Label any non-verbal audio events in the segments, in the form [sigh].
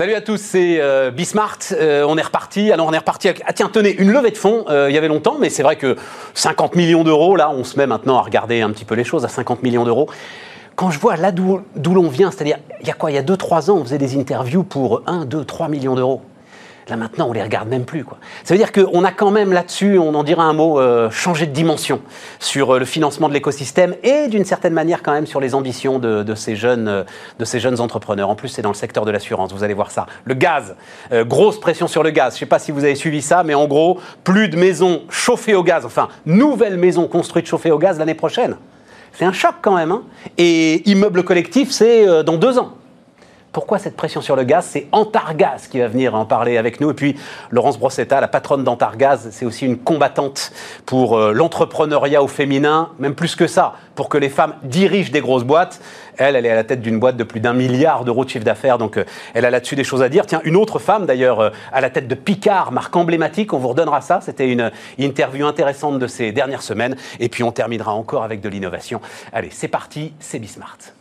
Salut à tous, c'est euh, Bismart. Euh, on est reparti. Alors on est reparti. Avec... Ah tiens, tenez, une levée de fonds. Euh, il y avait longtemps, mais c'est vrai que 50 millions d'euros. Là, on se met maintenant à regarder un petit peu les choses à 50 millions d'euros. Quand je vois là d'où l'on vient, c'est-à-dire il y a quoi? Il y a 2-3 ans, on faisait des interviews pour 1, 2, 3 millions d'euros. Là maintenant, on les regarde même plus. Quoi. Ça veut dire qu'on a quand même là-dessus, on en dira un mot, euh, changé de dimension sur euh, le financement de l'écosystème et d'une certaine manière quand même sur les ambitions de, ces, jeunes, euh, de ces jeunes entrepreneurs. En plus, c'est dans le secteur de l'assurance, vous allez voir ça. Le gaz, grosse pression sur le gaz. Je ne sais pas si vous avez suivi ça, mais en gros, plus de maisons chauffées au gaz, enfin, nouvelles maisons construites chauffées au gaz l'année prochaine. C'est un choc quand même. Hein. et immeuble collectif, c'est dans deux ans. Pourquoi cette pression sur le gaz? C'est Antargaz qui va venir en parler avec nous. Et puis Laurence Brossetta, la patronne d'Antargaz, c'est aussi une combattante pour euh, l'entrepreneuriat au féminin, même plus que ça, pour que les femmes dirigent des grosses boîtes. Elle, elle est à la tête d'une boîte de plus d'un milliard d'euros de chiffre d'affaires, donc euh, elle a là-dessus des choses à dire. Tiens, une autre femme d'ailleurs euh, à la tête de Picard, marque emblématique, on vous redonnera ça. C'était une interview intéressante de ces dernières semaines. Et puis on terminera encore avec de l'innovation. Allez, c'est parti, c'est Bismart.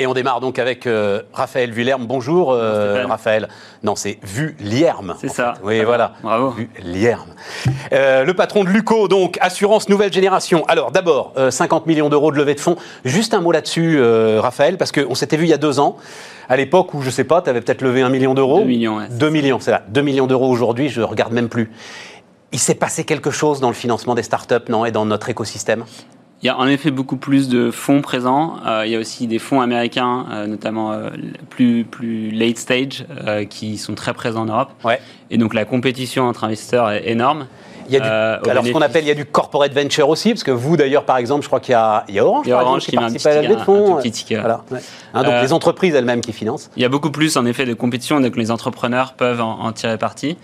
Et on démarre donc avec euh, Raphaël Vullerme. Bonjour euh, Raphaël. Non, c'est Vulierme. C'est ça. Oui, voilà. Bravo. Vulierme. Euh, le patron de Luco, donc, assurance nouvelle génération. Alors d'abord, 50 millions d'euros de levée de fonds. Juste un mot là-dessus, Raphaël, parce qu'on s'était vu il y a deux ans. À l'époque où, je sais pas, tu avais peut-être levé un million d'euros. 2 millions, ouais, 2 millions, c'est là. 2 millions d'euros aujourd'hui, je regarde même plus. Il s'est passé quelque chose dans le financement des startups, non, et dans notre écosystème? Il y a en effet beaucoup plus de fonds présents. Euh, il y a aussi des fonds américains, euh, notamment euh, plus, plus late stage, qui sont très présents en Europe. Ouais. Et donc la compétition entre investisseurs est énorme. Il y a du, alors ce qu'on appelle il y a du corporate venture aussi, parce que vous d'ailleurs par exemple, je crois qu'il y a, il y a Orange, il y a Orange qui, participe à la levée de fonds. Voilà. Hein, donc les entreprises elles-mêmes qui financent. Il y a beaucoup plus en effet de compétition, donc les entrepreneurs peuvent en, tirer parti.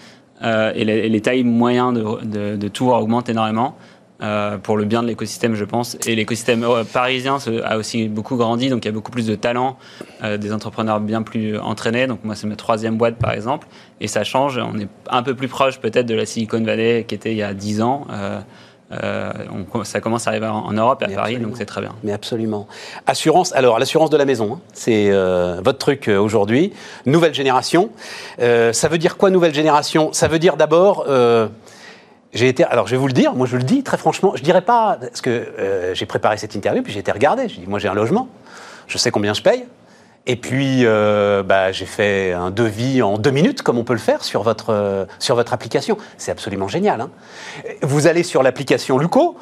et, les, les, tailles moyennes de, de, de tours augmentent énormément. Euh, pour le bien de l'écosystème, je pense. Et l'écosystème euh, parisien a aussi beaucoup grandi, donc il y a beaucoup plus de talents, euh, des entrepreneurs bien plus entraînés. Donc moi, c'est ma troisième boîte, par exemple. Et ça change. On est un peu plus proche peut-être de la Silicon Valley qui était il y a 10 ans. On, ça commence à arriver en, Europe et à Paris, donc c'est très bien. Mais absolument. Assurance, alors l'assurance de la maison, hein, c'est votre truc aujourd'hui. Nouvelle génération. ça veut dire quoi nouvelle génération? Ça veut dire d'abord j'ai été, alors je vais vous le dire, moi je le dis très franchement, je dirais pas, parce que euh, j'ai préparé cette interview, puis j'ai été regardé, j'ai dit, moi j'ai un logement, je sais combien je paye, et puis euh, bah, j'ai fait un devis en deux minutes, comme on peut le faire sur votre, euh, sur votre application. C'est absolument génial. Hein. vous allez sur l'application Luco,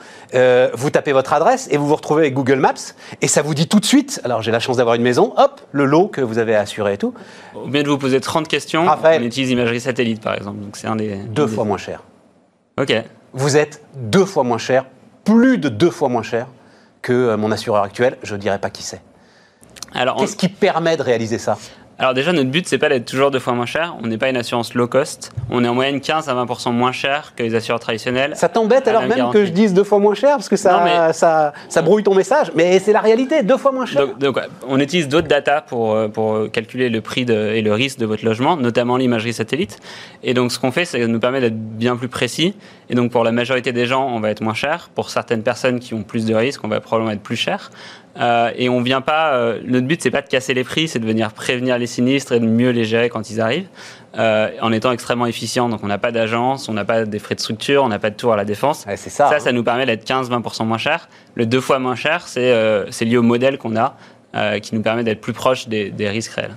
vous tapez votre adresse et vous vous retrouvez avec Google Maps, et ça vous dit tout de suite, alors j'ai la chance d'avoir une maison, hop, le lot que vous avez assuré et tout. Ou bien de vous poser 30 questions, Raphaël, on utilise imagerie satellite par exemple, donc c'est un des... Deux fois moins cher. Ok. Vous êtes deux fois moins cher, plus de deux fois moins cher que euh, mon assureur actuel. Je ne dirais pas qui c'est. Qu'est-ce qui permet de réaliser ça? Alors déjà, notre but, c'est pas d'être toujours deux fois moins cher. On n'est pas une assurance low cost. On est en moyenne 15 à 20 moins cher que les assureurs traditionnels. Ça t'embête alors même que je dise deux fois moins cher parce que ça, ça, ça, brouille ton message. Mais c'est la réalité, deux fois moins cher. Donc, on utilise d'autres data pour, euh, pour calculer le prix et le risque de votre logement, notamment l'imagerie satellite. Et donc, ce qu'on fait, c'est nous permet d'être bien plus précis. Et donc, pour la majorité des gens, on va être moins cher. Pour certaines personnes qui ont plus de risques, on va probablement être plus cher. Euh, et on vient pas. Euh, notre but c'est pas de casser les prix, c'est de venir prévenir les sinistres et de mieux les gérer quand ils arrivent, euh, en étant extrêmement efficient. Donc on n'a pas d'agence, on n'a pas des frais de structure, on n'a pas de tour à la défense. c'est ça. Ça, ça nous permet d'être 15-20% moins cher. Le deux fois moins cher, c'est c'est lié au modèle qu'on a, qui nous permet d'être plus proche des, des risques réels.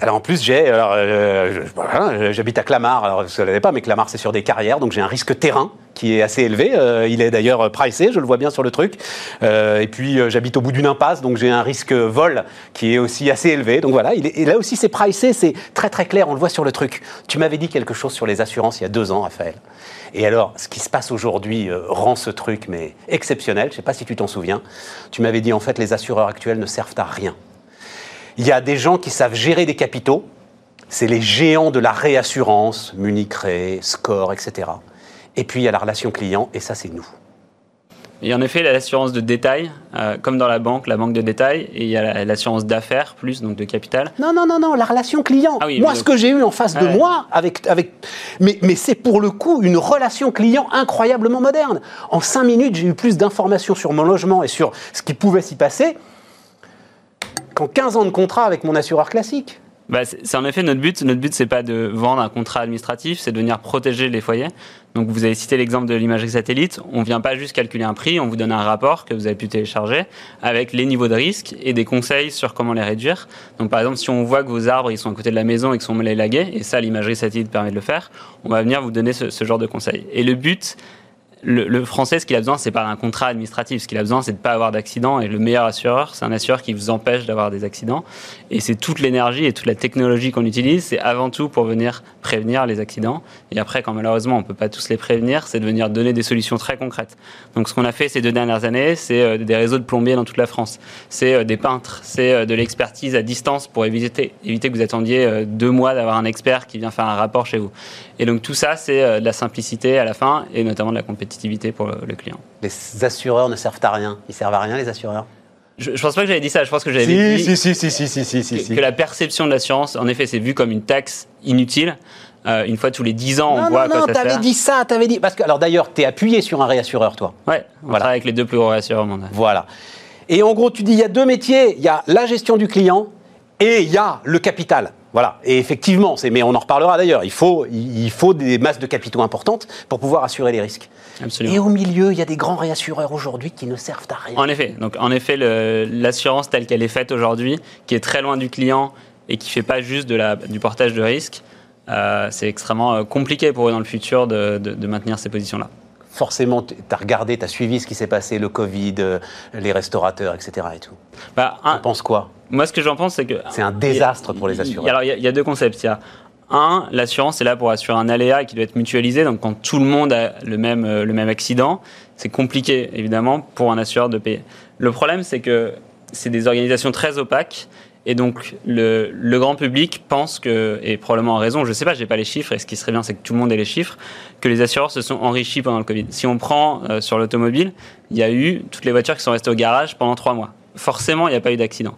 Alors en plus, j'ai, alors, j'habite à Clamart. Alors vous ne savez pas, mais Clamart c'est sur des carrières, donc j'ai un risque terrain qui est assez élevé. Euh, il est d'ailleurs pricé, je le vois bien sur le truc. Euh, et puis euh, j'habite au bout d'une impasse, donc j'ai un risque vol qui est aussi assez élevé. Donc voilà, et là aussi c'est pricé, c'est très très clair, on le voit sur le truc. Tu m'avais dit quelque chose sur les assurances il y a deux ans, Raphaël. Et alors, ce qui se passe aujourd'hui rend ce truc mais exceptionnel. Je ne sais pas si tu t'en souviens. Tu m'avais dit en fait les assureurs actuels ne servent à rien. Il y a des gens qui savent gérer des capitaux. C'est les géants de la réassurance, Munich Re, Score, etc. Et puis il y a la relation client, et ça c'est nous. Et en effet, l'assurance de détail, euh, comme dans la banque, la banque de détail, et il y a l'assurance d'affaires, plus, donc de capital. Non, non, non, non, la relation client. Ah moi, ce que j'ai eu en face de moi, avec, avec, mais, mais c'est pour le coup une relation client incroyablement moderne. En cinq minutes, j'ai eu plus d'informations sur mon logement et sur ce qui pouvait s'y passer qu'en 15 ans de contrat avec mon assureur classique. Bah, c'est en effet notre but. Notre but, c'est pas de vendre un contrat administratif, c'est de venir protéger les foyers. Donc, vous avez cité l'exemple de l'imagerie satellite. On vient pas juste calculer un prix, on vous donne un rapport que vous avez pu télécharger avec les niveaux de risque et des conseils sur comment les réduire. Donc, par exemple, si on voit que vos arbres ils sont à côté de la maison et qu'ils sont mal élagués, et ça, l'imagerie satellite permet de le faire, on va venir vous donner ce, ce genre de conseils. Et le but, le, français, ce qu'il a besoin, c'est pas un contrat administratif. Ce qu'il a besoin, c'est de pas avoir d'accident. Et le meilleur assureur, c'est un assureur qui vous empêche d'avoir des accidents. Et c'est toute l'énergie et toute la technologie qu'on utilise, c'est avant tout pour venir prévenir les accidents. Et après, quand malheureusement on peut pas tous les prévenir, c'est de venir donner des solutions très concrètes. Donc, ce qu'on a fait ces deux dernières années, c'est euh, des réseaux de plombiers dans toute la France. C'est euh, des peintres. C'est euh, de l'expertise à distance pour éviter, éviter que vous attendiez deux mois d'avoir un expert qui vient faire un rapport chez vous. Et donc, tout ça, c'est de la simplicité à la fin et notamment de la pour le, client. Les assureurs ne servent à rien. Ils servent à rien, les assureurs je, ne pense pas que j'avais dit ça. Je pense que j'avais dit si, si, si, si, si, si, que, que, la perception de l'assurance, en effet, c'est vu comme une taxe inutile. Euh, une fois tous les 10 ans, on voit non, non, tu avais dit ça, t'avais dit. Parce que, alors d'ailleurs, tu es appuyé sur un réassureur, toi. Ouais, on voilà. travaille avec les deux plus gros réassureurs au monde. Voilà. Et en gros, tu dis, il y a deux métiers. Il y a la gestion du client et il y a le capital. Voilà. Et effectivement, mais on en reparlera d'ailleurs, il faut, il faut des masses de capitaux importantes pour pouvoir assurer les risques. Absolument. Et au milieu, il y a des grands réassureurs aujourd'hui qui ne servent à rien. En effet. Donc, en effet, l'assurance telle qu'elle est faite aujourd'hui, qui est très loin du client et qui ne fait pas juste de la, du portage de risque, euh, c'est extrêmement euh, compliqué pour eux dans le futur de, de, maintenir ces positions-là. Forcément, tu as regardé, tu as suivi ce qui s'est passé, le Covid, euh, les restaurateurs, etc. Et tout. Bah, un, pense quoi? Moi, ce que j'en pense, c'est que. C'est un désastre pour les assureurs. Alors, il y, a deux concepts. Il y a un, l'assurance est là pour assurer un aléa qui doit être mutualisé. Donc, quand tout le monde a le même, le même accident, c'est compliqué, évidemment, pour un assureur de payer. Le problème, c'est que c'est des organisations très opaques et donc, le, le, grand public pense que, et probablement en raison, je ne sais pas, je n'ai pas les chiffres, et ce qui serait bien, c'est que tout le monde ait les chiffres, que les assureurs se sont enrichis pendant le Covid. Si on prend euh, sur l'automobile, il y a eu toutes les voitures qui sont restées au garage pendant trois mois. Forcément, il n'y a pas eu d'accident.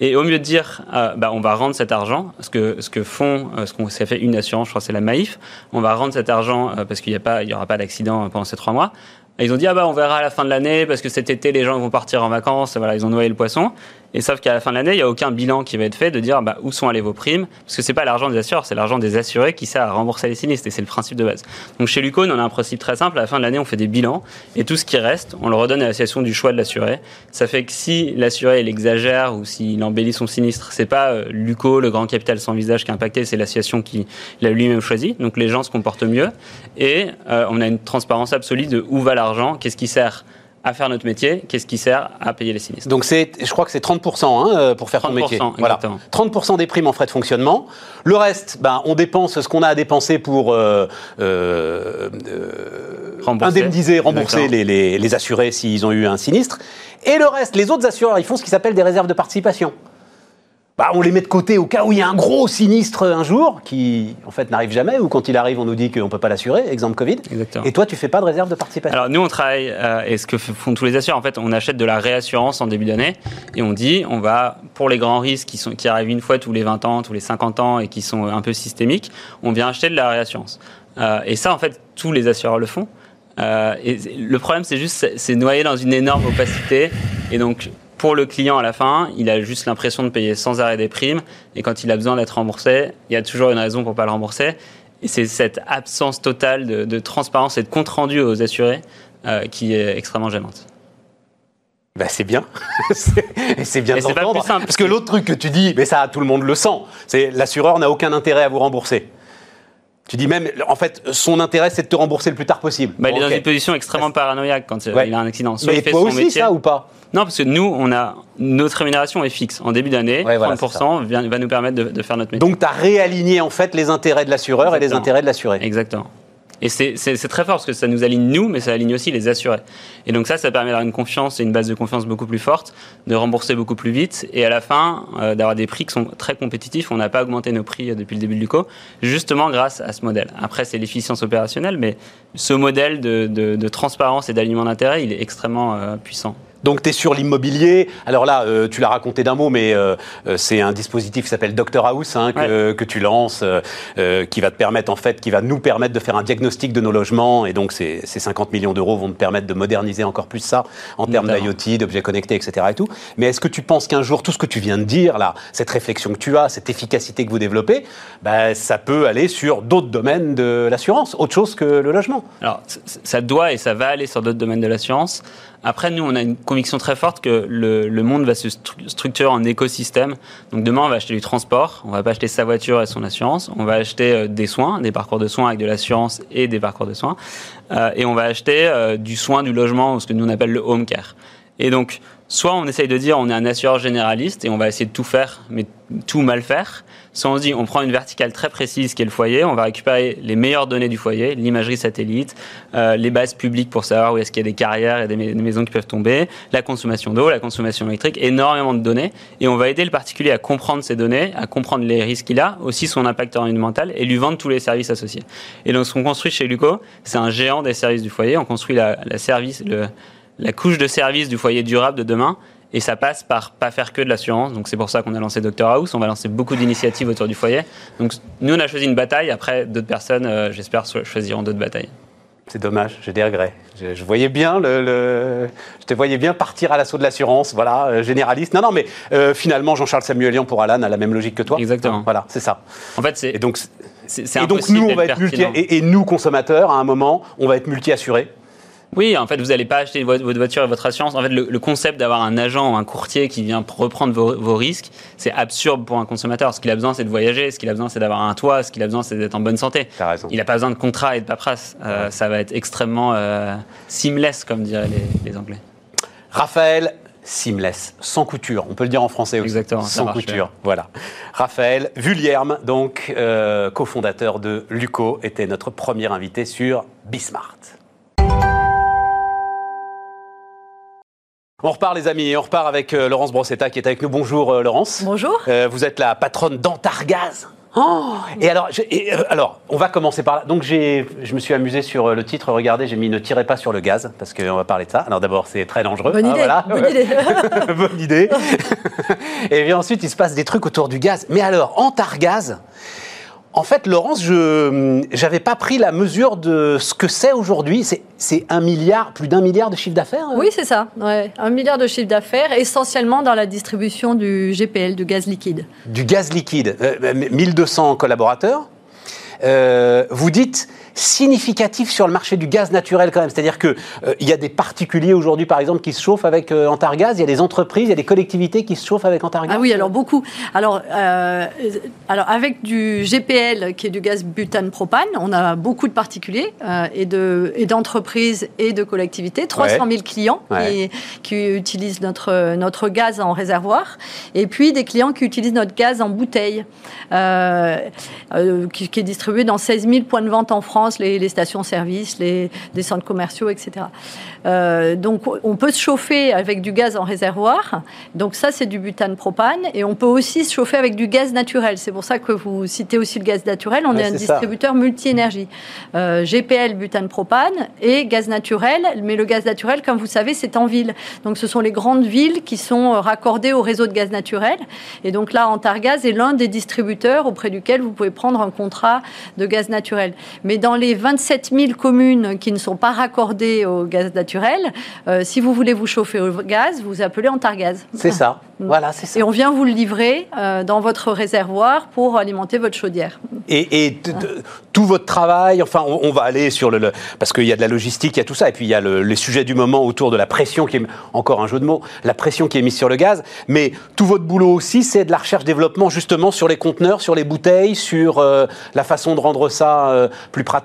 Et au mieux de dire, euh, bah, on va rendre cet argent, ce que, ce que font, euh, ce qu'on s'est fait une assurance, je crois c'est la Maïf, on va rendre cet argent parce qu'il n'y aura pas d'accident pendant ces trois mois. Et ils ont dit, ah bah, on verra à la fin de l'année parce que cet été, les gens vont partir en vacances. Voilà, ils ont noyé le poisson. Et sauf qu'à la fin de l'année, il n'y a aucun bilan qui va être fait de dire bah, où sont allées vos primes, parce que c'est pas l'argent des assureurs, c'est l'argent des assurés qui sert à rembourser les sinistres, et c'est le principe de base. Donc chez Lucon, on a un principe très simple, à la fin de l'année, on fait des bilans, et tout ce qui reste, on le redonne à l'association du choix de l'assuré. Ça fait que si l'assuré, exagère, ou s'il embellit son sinistre, c'est pas euh, Luco, le grand capital sans visage qui est impacté, c'est l'association qui l'a lui-même choisi. Donc les gens se comportent mieux, et euh, on a une transparence absolue de où va l'argent, qu'est-ce qui sert à faire notre métier, qu'est-ce qui sert à payer les sinistres. Donc c'est, je crois que c'est 30% hein, euh, pour faire ton métier. Voilà. 30% des primes en frais de fonctionnement. Le reste, ben, on dépense ce qu'on a à dépenser pour euh, euh, rembourser. indemniser, rembourser les, les, les assurés s'ils ont eu un sinistre. Et le reste, les autres assureurs, ils font ce qui s'appelle des réserves de participation. Bah, on les met de côté au cas où il y a un gros sinistre un jour qui, en fait, n'arrive jamais, ou quand il arrive, on nous dit qu'on ne peut pas l'assurer, exemple Covid. Exactement. Et toi, tu fais pas de réserve de participation? Alors, nous, on travaille, euh, et ce que font tous les assureurs, en fait, on achète de la réassurance en début d'année, et on dit, on va, pour les grands risques qui, sont, qui arrivent une fois tous les 20 ans, tous les 50 ans, et qui sont un peu systémiques, on vient acheter de la réassurance. Euh, et ça, en fait, tous les assureurs le font. Euh, et le problème, c'est juste, c'est noyé dans une énorme opacité, et donc, pour le client à la fin, il a juste l'impression de payer sans arrêt des primes. Et quand il a besoin d'être remboursé, il y a toujours une raison pour ne pas le rembourser. Et c'est cette absence totale de, transparence et de compte rendu aux assurés euh, qui est extrêmement gênante. Ben c'est bien, [laughs] c'est bien d'entendre. Parce que l'autre truc que tu dis, mais ça tout le monde le sent, c'est l'assureur n'a aucun intérêt à vous rembourser. Tu dis même, en fait, son intérêt, c'est de te rembourser le plus tard possible. Bah, il est dans une position extrêmement paranoïaque quand il a un accident. mais il fait toi aussi, ça ou pas non, parce que nous, on a notre rémunération est fixe. En début d'année, 30% va nous permettre de, faire notre métier. Donc, tu as réaligné en fait les intérêts de l'assureur et les intérêts de l'assuré. Exactement. Et c'est très fort parce que ça nous aligne nous, mais ça aligne aussi les assurés. Et donc ça, ça permet d'avoir une confiance et une base de confiance beaucoup plus forte, de rembourser beaucoup plus vite et à la fin euh, d'avoir des prix qui sont très compétitifs. On n'a pas augmenté nos prix euh, depuis le début du co, justement grâce à ce modèle. Après, c'est l'efficience opérationnelle, mais ce modèle de, transparence et d'alignement d'intérêt, il est extrêmement euh, puissant. Donc tu es sur l'immobilier. Alors là, euh, tu l'as raconté d'un mot, mais euh, euh, c'est un dispositif qui s'appelle Doctor House hein, que, que, tu lances, qui va te permettre en fait, qui va nous permettre de faire un diagnostic de nos logements. Et donc ces, ces 50 millions d'euros vont te permettre de moderniser encore plus ça en termes d'IoT, d'objets connectés, etc. Et tout. Mais est-ce que tu penses qu'un jour tout ce que tu viens de dire là, cette réflexion que tu as, cette efficacité que vous développez, bah, ça peut aller sur d'autres domaines de l'assurance, autre chose que le logement? Alors ça doit et ça va aller sur d'autres domaines de l'assurance. Après, nous, on a une conviction très forte que le, le monde va se structurer en écosystème. Donc demain, on va acheter du transport, on va pas acheter sa voiture et son assurance, on va acheter euh, des soins, des parcours de soins avec de l'assurance et des parcours de soins, euh, et on va acheter euh, du soin, du logement, ce que nous on appelle le home care. Et donc, soit on essaye de dire on est un assureur généraliste et on va essayer de tout faire, mais tout mal faire, Soit on dit, on prend une verticale très précise qui est le foyer, on va récupérer les meilleures données du foyer, l'imagerie satellite, euh, les bases publiques pour savoir où est-ce qu'il y a des carrières et des, maisons qui peuvent tomber, la consommation d'eau, la consommation électrique, énormément de données. Et on va aider le particulier à comprendre ces données, à comprendre les risques qu'il a, aussi son impact environnemental et lui vendre tous les services associés. Et donc ce qu'on construit chez Luco, c'est un géant des services du foyer. On construit la, la service, le, la couche de service du foyer durable de demain et ça passe par pas faire que de l'assurance. Donc c'est pour ça qu'on a lancé Dr House. On va lancer beaucoup d'initiatives autour du foyer. Donc nous, on a choisi une bataille. Après, d'autres personnes, euh, j'espère, choisiront d'autres batailles. C'est dommage, j'ai des regrets. Je, voyais bien le, je te voyais bien partir à l'assaut de l'assurance, voilà, euh, généraliste. Non, non, mais euh, finalement, Jean-Charles Samuelian pour Alan a la même logique que toi. Exactement. Voilà, c'est ça. En fait, c'est. Et donc, c'est et donc nous, on va être multi, et, et, nous consommateurs, à un moment, on va être multi-assurés. Oui, en fait, vous n'allez pas acheter votre voiture et votre assurance. En fait, le, concept d'avoir un agent ou un courtier qui vient reprendre vos, risques, c'est absurde pour un consommateur. Ce qu'il a besoin, c'est de voyager. Ce qu'il a besoin, c'est d'avoir un toit. Ce qu'il a besoin, c'est d'être en bonne santé. Il n'a pas besoin de contrat et de paperasse. Euh, ça va être extrêmement euh, seamless, comme diraient les, Anglais. Raphaël, seamless, sans couture. On peut le dire en français aussi. Exactement. Sans couture. Voilà. Raphaël Vullierme, donc euh, cofondateur de Luco, était notre premier invité sur Bismart. On repart les amis, on repart avec euh, Laurence Brossetta qui est avec nous. Bonjour euh, Laurence. Bonjour. Euh, vous êtes la patronne d'Antargaz. Oh et alors, alors, on va commencer par là. Donc, je me suis amusé sur le titre. Regardez, j'ai mis ne tirez pas sur le gaz parce qu'on va parler de ça. Alors, d'abord, c'est très dangereux. Bonne hein, idée. Voilà. Bonne idée. [laughs] bonne idée. [laughs] et puis ensuite, il se passe des trucs autour du gaz. Mais alors, Antargaz, en fait, Laurence, je n'avais pas pris la mesure de ce que c'est aujourd'hui. C'est un milliard, plus d'un milliard de chiffre d'affaires euh Oui, c'est ça. un milliard de chiffre d'affaires, essentiellement dans la distribution du GPL, du gaz liquide. Du gaz liquide. 1200 euh, collaborateurs. Euh, vous dites significatif sur le marché du gaz naturel quand même. C'est-à-dire qu'il euh, il y a des particuliers aujourd'hui, par exemple, qui se chauffent avec euh, Antargaz, il y a des entreprises, il y a des collectivités qui se chauffent avec Antargaz. Ah oui, alors beaucoup. Alors, euh, alors avec du GPL, qui est du gaz butane propane, on a beaucoup de particuliers et, de, et d'entreprises et de collectivités, 300 000 clients qui, qui, utilisent notre, notre gaz en réservoir, et puis des clients qui utilisent notre gaz en bouteille, qui, qui est distribué dans 16 000 points de vente en France les, stations-service, les, centres commerciaux, etc. Euh, donc on peut se chauffer avec du gaz en réservoir. Donc ça, c'est du butane propane. Et on peut aussi se chauffer avec du gaz naturel. C'est pour ça que vous citez aussi le gaz naturel. On est un distributeur multi-énergie. Euh, GPL, butane propane et gaz naturel. Mais le gaz naturel, comme vous savez, c'est en ville. Donc ce sont les grandes villes qui sont raccordées au réseau de gaz naturel. Et donc là, Antargaz est l'un des distributeurs auprès duquel vous pouvez prendre un contrat de gaz naturel. Mais dans les 27 000 communes qui ne sont pas raccordées au gaz naturel, euh, si vous voulez vous chauffer au gaz, vous appelez Antargaz. C'est ça. Voilà, c'est ça. Et on vient vous le livrer euh, dans votre réservoir pour alimenter votre chaudière. Et, tout votre travail, enfin, on, va aller sur le, parce qu'il y a de la logistique, il y a tout ça, et puis il y a le, les sujets du moment autour de la pression qui est encore un jeu de mots, la pression qui est mise sur le gaz. Mais tout votre boulot aussi, c'est de la recherche-développement justement sur les conteneurs, sur les bouteilles, sur euh, la façon de rendre ça plus pratique,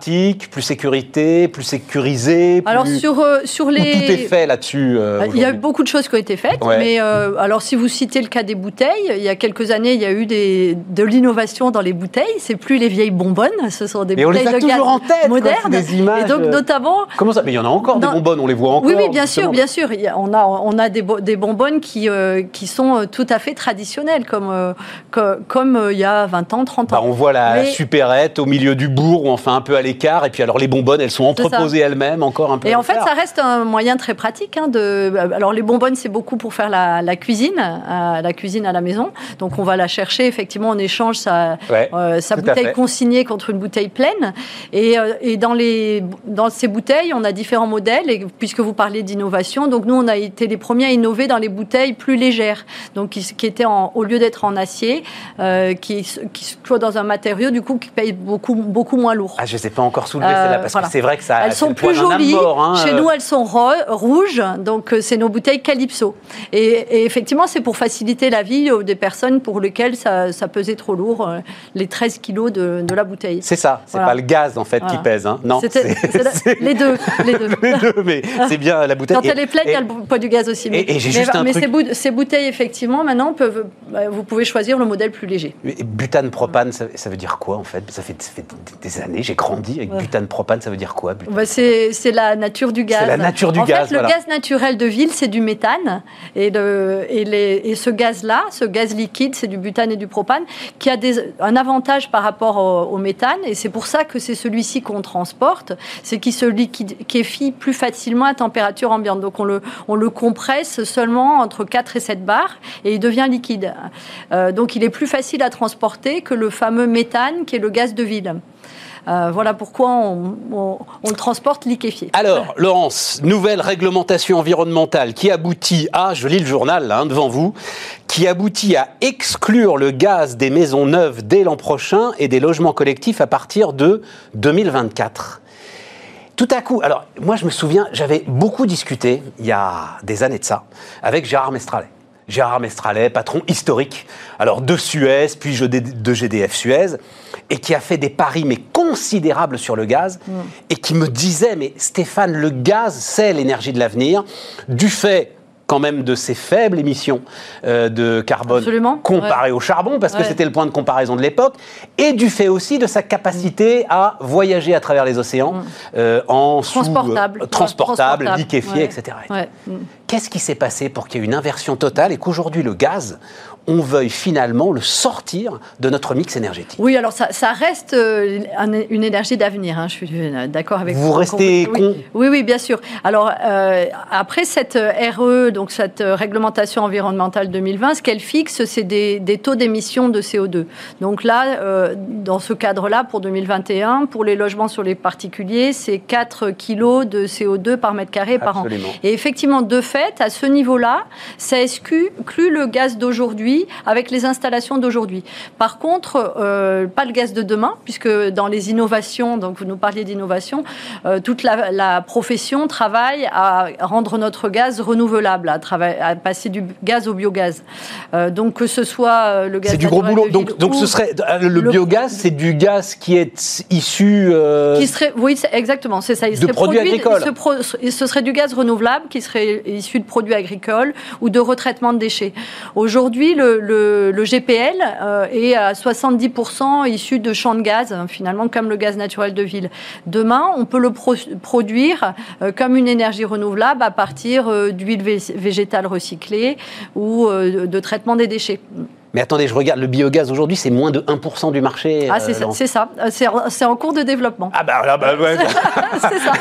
plus sécurité, plus sécurisé. Alors sur euh, sur les. tout est fait là-dessus. Euh, il y a beaucoup de choses qui ont été faites, mais euh, alors si vous citez le cas des bouteilles, il y a quelques années, il y a eu des, de l'innovation dans les bouteilles. C'est plus les vieilles bonbonnes, ce sont des bouteilles de gaz en tête, modernes. Des images. Et donc notamment. Comment ça Mais il y en a encore des bonbonnes, on les voit encore. Oui, oui, bien sûr, bien sûr. on a on a des, des bonbonnes qui qui sont tout à fait traditionnelles, comme comme il y a 20 ans, 30 ans. Bah, on voit la supérette mettent au milieu du bourg ou enfin un peu à l'écart. Et puis alors les bonbonnes, elles sont entreposées elles-mêmes encore un peu. Et en fait, ça reste un moyen très pratique. Hein, de... Alors les bonbonnes, c'est beaucoup pour faire la, cuisine, la cuisine à la maison. Donc on va la chercher. Effectivement, on échange sa, euh, sa bouteille consignée contre une bouteille pleine. Et, euh, et, dans, les, dans ces bouteilles, on a différents modèles. Et puisque vous parlez d'innovation, donc nous, on a été les premiers à innover dans les bouteilles plus légères. Donc qui, qui étaient en, au lieu d'être en acier, euh, qui, qui soit dans un matériau du coup qui paye beaucoup beaucoup moins lourd. Ah, je sais pas encore soulever celle-là parce que c'est vrai que ça. Elles sont plus jolies. Hein, Chez nous, elles sont rouges. Donc c'est nos bouteilles Calypso. Et, et effectivement, c'est pour faciliter la vie des personnes pour lesquelles ça, ça pesait trop lourd, les 13 kilos de, de la bouteille. C'est ça. C'est pas le gaz en fait qui pèse. Hein. Non. [laughs] les deux. Les deux. [laughs] les deux mais c'est bien la bouteille. Quand elle est pleine, il y a le poids du gaz aussi. Mais, et, un mais truc... ces, bouteilles, effectivement, maintenant, peuvent, bah, vous pouvez choisir le modèle plus léger. butane, propane, ça, veut dire quoi en fait? Ça fait, des années, j'ai avec butane, propane, ça veut dire quoi bah, C'est la nature du gaz. C'est la nature du en gaz. Fait, le gaz naturel de ville, c'est du méthane. Et, le, et, les, et ce gaz-là, ce gaz liquide, c'est du butane et du propane, qui a des, un avantage par rapport au, méthane. Et c'est pour ça que c'est celui-ci qu'on transporte, c'est qu'il se liquéfie plus facilement à température ambiante. Donc on le, on le compresse seulement entre 4 et 7 bars et il devient liquide. Euh, donc il est plus facile à transporter que le fameux méthane qui est le gaz de ville. Euh, voilà pourquoi on, le transporte liquéfié. Alors, Laurence, nouvelle réglementation environnementale qui aboutit à, je lis le journal hein, devant vous, qui aboutit à exclure le gaz des maisons neuves dès l'an prochain et des logements collectifs à partir de 2024. Tout à coup, alors moi je me souviens, j'avais beaucoup discuté il y a des années de ça avec Gérard Mestralet. Gérard Mestralet, patron historique, alors de Suez, puis de GDF Suez, et qui a fait des paris mais considérables sur le gaz, mm. et qui me disait, mais Stéphane, le gaz, c'est l'énergie de l'avenir, du fait quand même de ces faibles émissions euh, de carbone comparées au charbon, parce que c'était le point de comparaison de l'époque, et du fait aussi de sa capacité à voyager à travers les océans mm. euh, en transportable, sous, euh, transportable, liquéfié, etc. Qu'est-ce qui s'est passé pour qu'il y ait une inversion totale et qu'aujourd'hui le gaz, on veuille finalement le sortir de notre mix énergétique. Oui, alors ça, reste euh, une énergie d'avenir, hein, je suis euh, d'accord avec vous. Vous restez con oui, oui, bien sûr. Alors, euh, après cette RE, donc cette réglementation environnementale 2020, ce qu'elle fixe, c'est des, taux d'émission de CO2. Donc là, dans ce cadre-là, pour 2021, pour les logements sur les particuliers, c'est 4 kilos de CO2 par mètre carré par an. Et effectivement, de fait, à ce niveau-là, ça exclut le gaz d'aujourd'hui avec les installations d'aujourd'hui. Par contre, euh, pas le gaz de demain, puisque dans les innovations, donc vous nous parliez d'innovation, euh, toute la, profession travaille à rendre notre gaz renouvelable, à, à passer du gaz au biogaz. Euh, donc que ce soit le gaz. C'est du gros boulot. Donc, donc ce serait le, biogaz, c'est du gaz qui est issu. Qui serait, oui, exactement, c'est ça. Il de produits agricoles. Ce, serait du gaz renouvelable qui serait issu de produits agricoles ou de retraitement de déchets. Aujourd'hui, le, GPL euh, est à 70% issu de champs de gaz, hein, finalement, comme le gaz naturel de ville. Demain, on peut le produire euh, comme une énergie renouvelable à partir euh, d'huile végétale recyclée ou de traitement des déchets. Mais attendez, je regarde le biogaz aujourd'hui, c'est moins de 1% du marché. Ah, c'est ça, c'est en, cours de développement. Ah, bah là, bah, [laughs] ouais. c'est ça.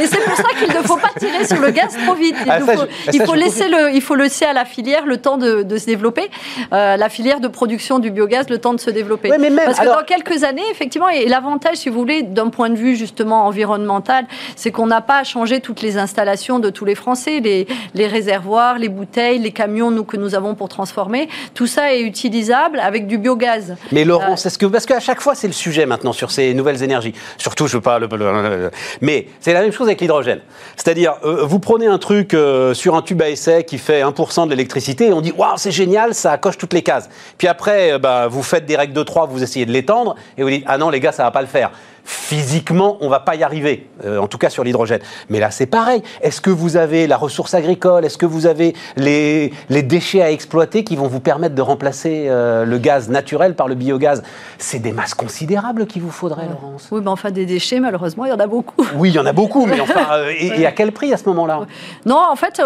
Et c'est pour ça qu'il ne faut pas tirer sur le gaz trop vite. Il, ah, faut, il faut laisser le, il faut laisser à la filière le temps de, de se développer, euh, la filière de production du biogaz le temps de se développer. mais même, Parce que dans quelques années, effectivement, et l'avantage, si vous voulez, d'un point de vue justement environnemental, c'est qu'on n'a pas à changer toutes les installations de tous les Français, les, les réservoirs, les bouteilles, les camions nous, que nous avons pour transformer. Tout ça est utilisable avec du biogaz. Mais Laurence, euh, que parce qu'à chaque fois c'est le sujet maintenant sur ces nouvelles énergies. Surtout, je veux pas le, mais c'est la même chose avec l'hydrogène. C'est-à-dire, euh, vous prenez un truc euh, sur un tube à essai qui fait 1% de l'électricité et on dit waouh c'est génial, ça coche toutes les cases. Puis après, bah, vous faites des règles de 3, vous essayez de l'étendre et vous dites ah non les gars ça va pas le faire. Physiquement, on va pas y arriver, euh, en tout cas sur l'hydrogène. Mais là, c'est pareil. Est-ce que vous avez la ressource agricole? Est-ce que vous avez les, les, déchets à exploiter qui vont vous permettre de remplacer euh, le gaz naturel par le biogaz? C'est des masses considérables qu'il vous faudrait, Laurence. Oui, mais enfin, des déchets, malheureusement, il y en a beaucoup. [laughs] Oui, il y en a beaucoup, mais enfin, euh, et, à quel prix à ce moment-là? Non, en fait,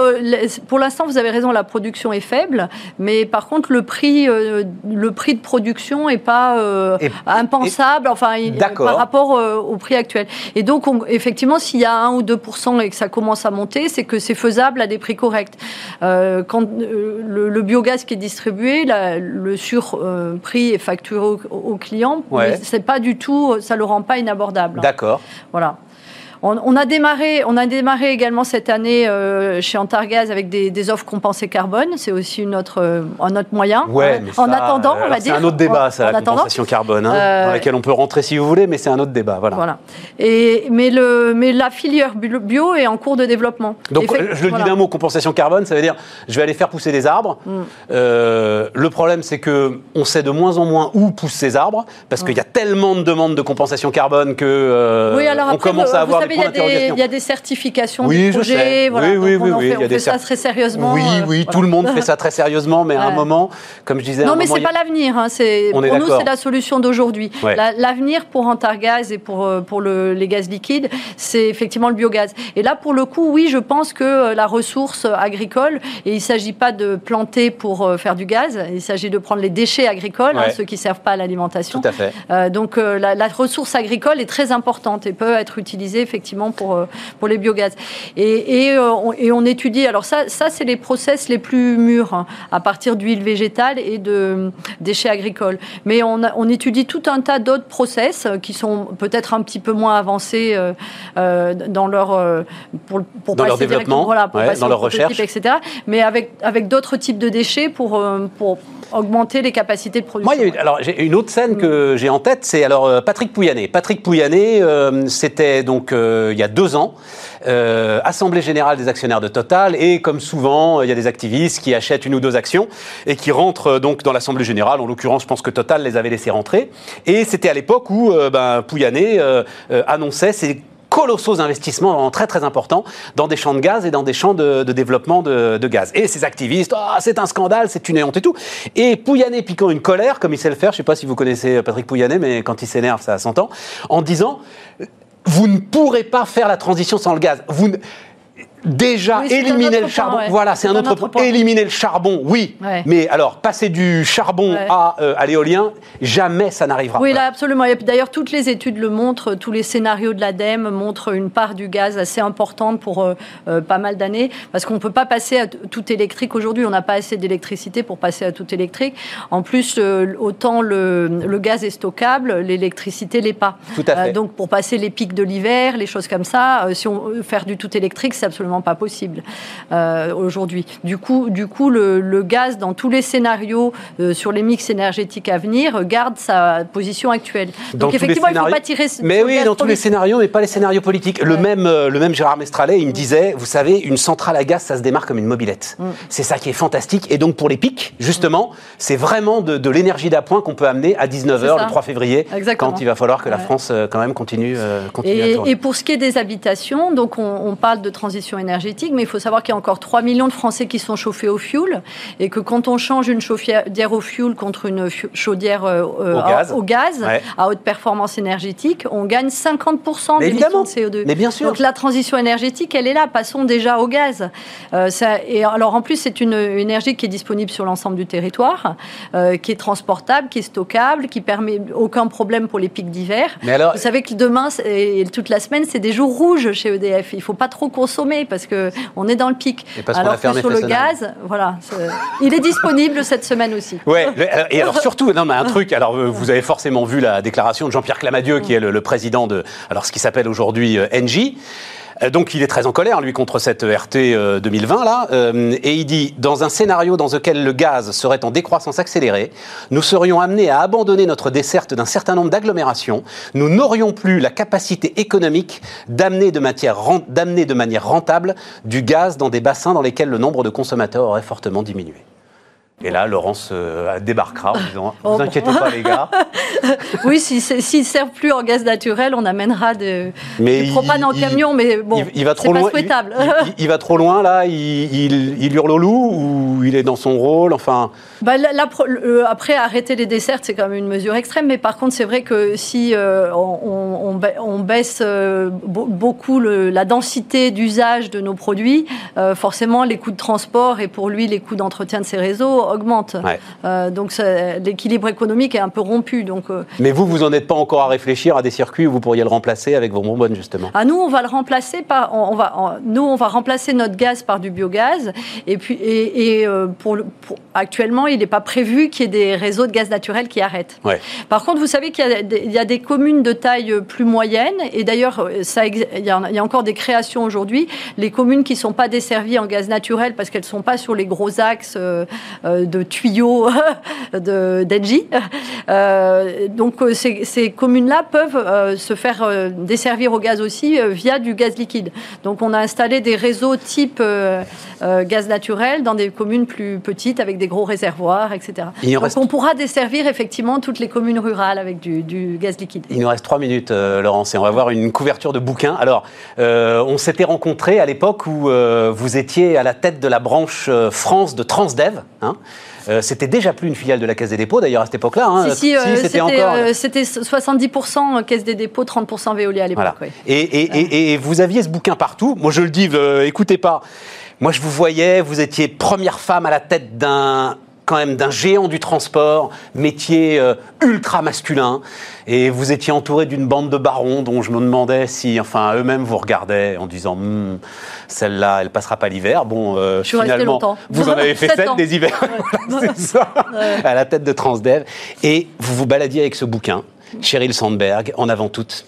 pour l'instant, vous avez raison, la production est faible, mais par contre, le prix, le prix de production n'est pas impensable, enfin, par rapport euh, au prix actuel. Et donc, effectivement, s'il y a 1 ou 2% et que ça commence à monter, c'est que c'est faisable à des prix corrects. Euh, quand euh, le, biogaz qui est distribué, le surprix est facturé au, au client, c'est pas du tout, ça le rend pas inabordable. D'accord. Voilà. On, a démarré, on a démarré également cette année euh, chez Antargaz avec des, offres compensées carbone. C'est aussi une autre, euh, un autre moyen. Ouais, hein. en attendant, on va dire. C'est un autre débat, ça, la compensation carbone, hein, euh, dans laquelle on peut rentrer si vous voulez, mais c'est un autre débat. Voilà. voilà. Et, mais, le, mais la filière bio est en cours de développement. Donc, je le dis d'un mot, compensation carbone, ça veut dire je vais aller faire pousser des arbres. Mm. le problème, c'est que on sait de moins en moins où poussent ces arbres, parce qu'il y a tellement de demandes de compensation carbone que oui, alors on commence à avoir il y, a des certifications oui, projets. Voilà, oui, oui, oui, on fait, ça très sérieusement. Oui, euh, oui, tout le monde fait ça très sérieusement, mais à un moment, comme je disais. Non, mais c'est pas l'avenir. Hein, pour nous, c'est la solution d'aujourd'hui. L'avenir pour Antargaz et pour, euh, pour le, les gaz liquides, c'est effectivement le biogaz. Et là, pour le coup, oui, je pense que euh, la ressource agricole, et il ne s'agit pas de planter pour faire du gaz, il s'agit de prendre les déchets agricoles, hein, ceux qui ne servent pas à l'alimentation. Tout à fait. donc la, la ressource agricole est très importante et peut être utilisée effectivement pour, euh, pour les biogaz. Et, et, euh, on, et on étudie, alors ça, ça c'est les process les plus mûrs, hein, à partir d'huile végétale et de déchets agricoles. Mais on, on étudie tout un tas d'autres process euh, qui sont peut-être un petit peu moins avancés dans leur, pour, pour dans leur développement, voilà, pour dans leur recherche, etc. Mais avec, avec d'autres types de déchets pour, pour augmenter les capacités de production. Moi, il y a alors j'ai une autre scène que j'ai en tête, c'est alors Patrick Pouyanné. Patrick Pouyanné, c'était donc il y a deux ans, euh, Assemblée générale des actionnaires de Total, et comme souvent, il y a des activistes qui achètent une ou deux actions et qui rentrent euh, donc dans l'Assemblée générale. En l'occurrence, je pense que Total les avait laissés rentrer. Et c'était à l'époque où euh, ben, annonçait ses colossaux investissements très très importants dans des champs de gaz et dans des champs de, développement de, gaz. Et ces activistes, ah, c'est un scandale, c'est une honte et tout. Et Pouyanné piquant une colère, comme il sait le faire, je ne sais pas si vous connaissez Patrick Pouyanné, mais quand il s'énerve, ça s'entend, en disant vous ne pourrez pas faire la transition sans le gaz. Déjà, éliminer le charbon. Voilà, c'est un, autre point. Éliminer le charbon, oui. Mais alors, passer du charbon à, euh, à l'éolien, jamais ça n'arrivera. Oui, là, absolument. D'ailleurs, toutes les études le montrent, tous les scénarios de l'ADEME montrent une part du gaz assez importante pour euh, euh, pas mal d'années, parce qu'on ne peut pas passer à tout électrique aujourd'hui. On n'a pas assez d'électricité pour passer à tout électrique. En plus, autant le, le, gaz est stockable, l'électricité l'est pas. Tout à fait. donc, pour passer les pics de l'hiver, les choses comme ça, si on veut faire du tout électrique, c'est absolument pas possible euh, aujourd'hui. Du coup, du coup le, gaz, dans tous les scénarios euh, sur les mix énergétiques à venir, garde sa position actuelle. Donc effectivement, il ne faut pas tirer. Mais oui, dans tous les scénarios, mais pas les scénarios politiques. Le, même, euh, le même Gérard Mestralet, il me disait, vous savez, une centrale à gaz, ça se démarre comme une mobilette. Mm. C'est ça qui est fantastique. Et donc pour les pics, justement, c'est vraiment de, l'énergie d'appoint qu'on peut amener à 19h le 3 février, quand il va falloir que la France quand même continue, continue et, à tourner. Et pour ce qui est des habitations, donc on, on parle de transition énergétique, mais il faut savoir qu'il y a encore 3 millions de Français qui sont chauffés au fioul et que quand on change une chaudière au fioul contre une chaudière euh, euh, au gaz, à haute performance énergétique, on gagne 50% d'émissions de CO2. Mais bien sûr. Donc la transition énergétique, elle est là. Passons déjà au gaz. Euh, ça, et alors en plus, c'est une énergie qui est disponible sur l'ensemble du territoire, qui est transportable, qui est stockable, qui permet aucun problème pour les pics d'hiver. Vous savez que demain et toute la semaine, c'est des jours rouges chez EDF. Il ne faut pas trop consommer parce que on est dans le pic. alors que sur le gaz, voilà, il est disponible cette semaine aussi. Ouais, et alors surtout, non, mais un truc. Alors vous avez forcément vu la déclaration de Jean-Pierre Clamadieu, qui est le, président de, alors ce qui s'appelle aujourd'hui euh, Engie. Euh, donc il est très en colère, lui, contre cette RT 2020, euh, là. Euh, et il dit, dans un scénario dans lequel le gaz serait en décroissance accélérée, nous serions amenés à abandonner notre desserte d'un certain nombre d'agglomérations. Nous n'aurions plus la capacité économique d'amener de manière rentable du gaz dans des bassins dans lesquels le nombre de consommateurs aurait fortement diminué. Et là, Laurence euh, débarquera en disant oh, Vous inquiétez pas, les gars. [laughs] oui, s'ils si, ne servent plus en gaz naturel, on amènera de, mais du propane en camion, mais bon, il, va trop pas loin, souhaitable. Il, va trop loin, là il, hurle au loup ou il est dans son rôle? Enfin. Bah, après, arrêter les desserts, c'est quand même une mesure extrême, mais par contre, c'est vrai que si euh, on, on, baisse euh, beaucoup le, la densité d'usage de nos produits, forcément, les coûts de transport et pour lui, les coûts d'entretien de ses réseaux augmente. Euh, donc l'équilibre économique est un peu rompu. Donc, euh, Mais vous, vous n'en êtes pas encore à réfléchir à des circuits où vous pourriez le remplacer avec vos bonbonnes, justement? Ah, Nous, on va le remplacer par. On, va, nous, on va remplacer notre gaz par du biogaz. Et, puis, et, euh, pour, actuellement, il n'est pas prévu qu'il y ait des réseaux de gaz naturel qui arrêtent. Par contre, vous savez qu'il y, y, a des communes de taille plus moyenne. Et d'ailleurs, il y, a, encore des créations aujourd'hui. Les communes qui ne sont pas desservies en gaz naturel parce qu'elles ne sont pas sur les gros axes de tuyaux [laughs] d'Engie. Euh, donc euh, ces, communes-là peuvent euh, se faire desservir au gaz aussi via du gaz liquide. Donc on a installé des réseaux type gaz naturel dans des communes plus petites avec des gros réservoirs, etc. Donc on pourra desservir effectivement toutes les communes rurales avec du, gaz liquide. Il nous reste trois minutes, Laurence, et on va voir une couverture de bouquins. Alors, on s'était rencontrés à l'époque où vous étiez à la tête de la branche France de Transdev. Hein euh, c'était déjà plus une filiale de la Caisse des dépôts, d'ailleurs, à cette époque-là. Hein. Si, euh, c'était encore... 70% euh, Caisse des dépôts, 30% Veolia à l'époque. Et, vous aviez ce bouquin partout. Moi, je le dis, écoutez pas. Moi, je vous voyais, vous étiez première femme à la tête d'un quand même d'un géant du transport, métier ultra masculin, et vous étiez entouré d'une bande de barons dont je me demandais si, enfin, eux-mêmes vous regardaient en disant, hmm, celle-là, elle passera pas l'hiver. Bon, euh, finalement, vous en avez fait [laughs] sept des hivers, [laughs] ça, à la tête de Transdev, et vous vous baladiez avec ce bouquin, Sheryl Sandberg, en avant toute.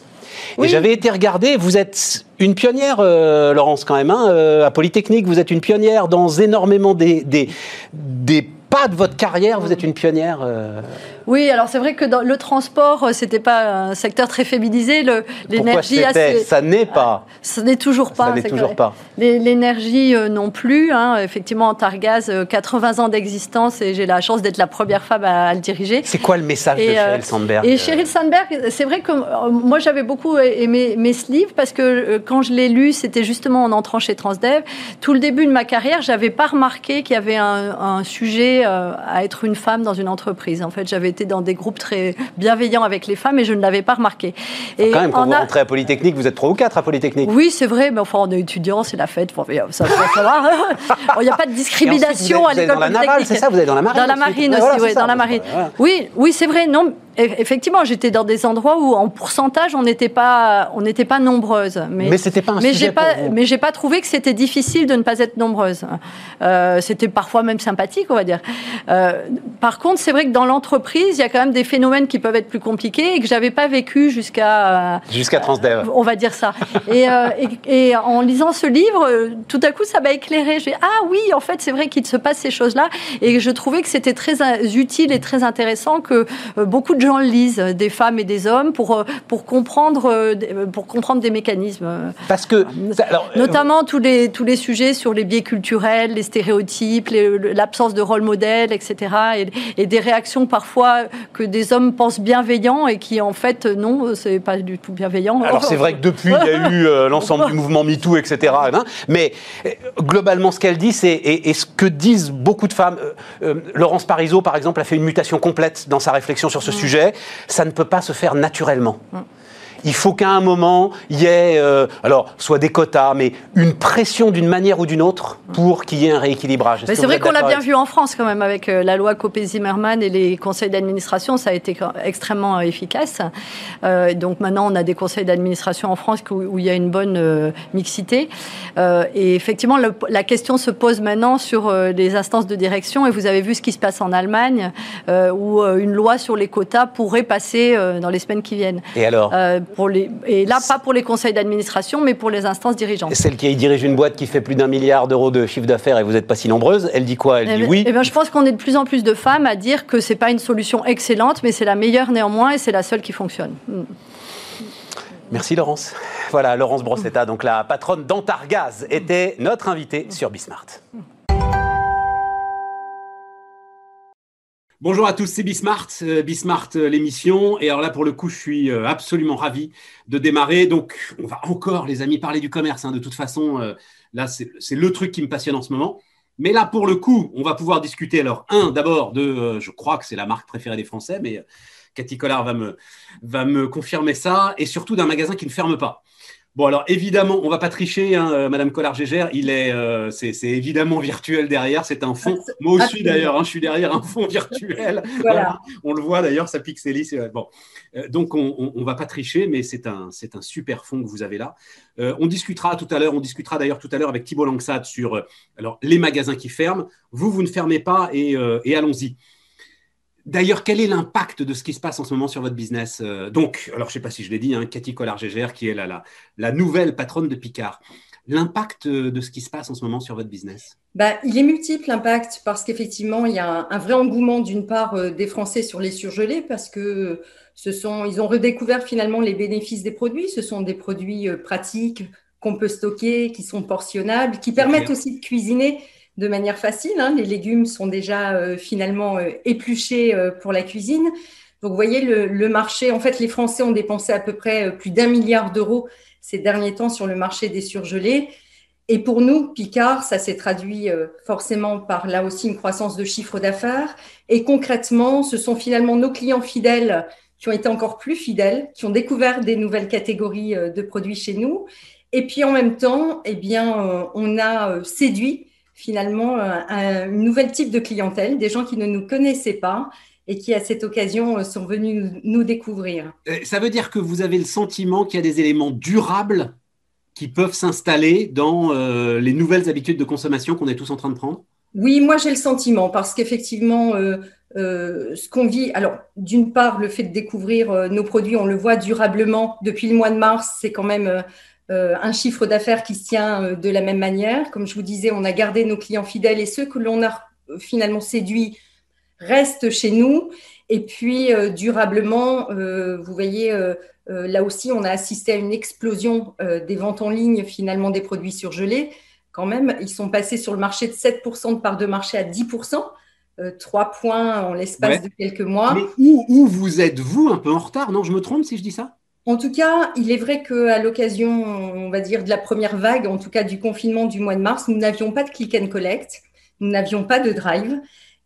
Et j'avais été regarder, vous êtes une pionnière, euh, Laurence, quand même, hein, euh, à Polytechnique, vous êtes une pionnière dans énormément des, des, des pas de votre carrière, vous êtes une pionnière. Euh. Oui, alors c'est vrai que dans le transport, euh, c'était pas un secteur très féminisé. L'énergie, ça n'est pas. Ça n'est toujours pas. Ça n'est toujours pas. L'énergie euh, non plus. Hein. Effectivement, Targaz, 80 ans d'existence et j'ai la chance d'être la première femme à, le diriger. C'est quoi le message de Sheryl Sandberg Et Sheryl Sandberg, c'est vrai que moi j'avais beaucoup aimé, aimé, ce livre parce que quand je l'ai lu, c'était justement en entrant chez Transdev. Tout le début de ma carrière, j'avais pas remarqué qu'il y avait un, un sujet euh, à être une femme dans une entreprise. En fait, j'avais été dans des groupes très bienveillants avec les femmes et je ne l'avais pas remarqué. Et quand même, quand vous rentrez à Polytechnique, vous êtes trois ou quatre à Polytechnique. Oui, c'est vrai, mais enfin, on est étudiant, c'est la fête. ça, [laughs] Il n'y a pas de discrimination à l'école polytechnique. C'est ça, vous êtes dans la marine. Dans la marine aussi, oui, dans la marine. Oui, oui, c'est vrai. Non, effectivement, j'étais dans des endroits où, en pourcentage, on n'était pas, on n'était pas nombreuses. Mais, mais c'était pas un mais j'ai pas, Mais j'ai pas trouvé que c'était difficile de ne pas être nombreuse. Euh, c'était parfois même sympathique, on va dire. Euh, par contre, c'est vrai que dans l'entreprise, il y a quand même des phénomènes qui peuvent être plus compliqués et que j'avais pas vécu jusqu'à. Euh, jusqu'à Transdev. on va dire ça. et, et, en lisant ce livre, tout à coup, ça m'a éclairé. Dit ah oui, en fait, c'est vrai qu'il se passe ces choses-là. Et je trouvais que c'était très utile et très intéressant que beaucoup de gens lisent, des femmes et des hommes, pour, pour, comprendre, pour comprendre des mécanismes. Parce que. Notamment tous, les, tous les sujets sur les biais culturels, les stéréotypes, l'absence de rôle modèle, etc. Et, des réactions parfois que des hommes pensent bienveillants et qui en fait non, c'est pas du tout bienveillant. Alors c'est vrai que depuis il y a eu euh, [laughs] l'ensemble du mouvement MeToo, etc. Hein. mais euh, globalement ce qu'elle dit, c'est et, ce que disent beaucoup de femmes. Euh, Laurence Parisot par exemple a fait une mutation complète dans sa réflexion sur ce mm. sujet. Ça ne peut pas se faire naturellement. Mm il faut qu'à un moment, il y ait, euh, alors, soit des quotas, mais une pression d'une manière ou d'une autre pour qu'il y ait un rééquilibrage. C'est vrai qu'on l'a bien vu en France quand même avec euh, la loi Copé-Zimmermann et les conseils d'administration, ça a été extrêmement euh, efficace. donc maintenant, on a des conseils d'administration en France où, il y a une bonne mixité. et effectivement, la question se pose maintenant sur les instances de direction. Et vous avez vu ce qui se passe en Allemagne, où une loi sur les quotas pourrait passer dans les semaines qui viennent. Et alors? Et là, pas pour les conseils d'administration, mais pour les instances dirigeantes. Celle qui dirige une boîte qui fait plus d'un milliard d'euros de chiffre d'affaires et vous n'êtes pas si nombreuses, elle dit quoi? Elle eh dit ben, oui eh ben, Je pense qu'on est de plus en plus de femmes à dire que ce n'est pas une solution excellente, mais c'est la meilleure néanmoins et c'est la seule qui fonctionne. Hmm. Merci Laurence. Voilà, Laurence Brossetta, donc la patronne d'Antargaz, était notre invitée sur Bismart. Bonjour à tous, c'est Bismart, euh, Bismart euh, l'émission. Et alors là, pour le coup, je suis euh, absolument ravi de démarrer. Donc, on va encore, les amis, parler du commerce. Hein. De toute façon, là, c'est le truc qui me passionne en ce moment. Mais là, pour le coup, on va pouvoir discuter. Alors, un, d'abord, de, je crois que c'est la marque préférée des Français, mais Cathy Collard va me, va me confirmer ça. Et surtout d'un magasin qui ne ferme pas. Bon, alors évidemment, on va pas tricher, hein, euh, Madame Collard-Gégère. Il est, euh, c'est, évidemment virtuel derrière. C'est un fond. Moi aussi d'ailleurs, hein, je suis derrière un fond virtuel. [laughs] voilà. On le voit d'ailleurs, ça pixelise. Bon, euh, donc on, on, va pas tricher, mais c'est un, c'est un super fond que vous avez là. on discutera tout à l'heure. On discutera d'ailleurs tout à l'heure avec Thibault Langsat sur alors les magasins qui ferment. Vous, vous ne fermez pas et, et allons-y. D'ailleurs, quel est l'impact de ce qui se passe en ce moment sur votre business euh, Donc, alors je ne sais pas si je l'ai dit, hein, Cathy Collard-Gégère, qui est la, la, nouvelle patronne de Picard. L'impact de ce qui se passe en ce moment sur votre business? Bah, Il est multiple, l'impact, parce qu'effectivement, il y a un, vrai engouement d'une part euh, des Français sur les surgelés, parce que ce sont, ils ont redécouvert finalement les bénéfices des produits. Ce sont des produits euh, pratiques qu'on peut stocker, qui sont portionnables, qui permettent aussi de cuisiner de manière facile. Hein. Les légumes sont déjà euh, finalement euh, épluchés euh, pour la cuisine. Donc, vous voyez, le, marché, en fait, les Français ont dépensé à peu près plus d'un milliard d'euros ces derniers temps sur le marché des surgelés. Et pour nous, Picard, ça s'est traduit forcément par là aussi une croissance de chiffre d'affaires. Et concrètement, ce sont finalement nos clients fidèles qui ont été encore plus fidèles, qui ont découvert des nouvelles catégories de produits chez nous. Et puis en même temps, eh bien, on a séduit finalement euh, un, nouvel type de clientèle, des gens qui ne nous connaissaient pas et qui, à cette occasion, euh, sont venus nous, découvrir. Euh, ça veut dire que vous avez le sentiment qu'il y a des éléments durables qui peuvent s'installer dans les nouvelles habitudes de consommation qu'on est tous en train de prendre? Oui, moi j'ai le sentiment parce qu'effectivement, ce qu'on vit, alors d'une part, le fait de découvrir nos produits, on le voit durablement depuis le mois de mars, c'est quand même un chiffre d'affaires qui se tient euh, de la même manière. Comme je vous disais, on a gardé nos clients fidèles et ceux que l'on a euh, finalement séduits restent chez nous. Et puis, durablement, vous voyez, là aussi, on a assisté à une explosion des ventes en ligne finalement des produits surgelés. Quand même, ils sont passés sur le marché de 7% de part de marché à 10%. Trois points en l'espace de quelques mois. Mais où, où vous êtes, vous, un peu en retard? Non, je me trompe si je dis ça? En tout cas, il est vrai qu'à l'occasion, on va dire, de la première vague, en tout cas du confinement du mois de mars, nous n'avions pas de click and collect, nous n'avions pas de drive.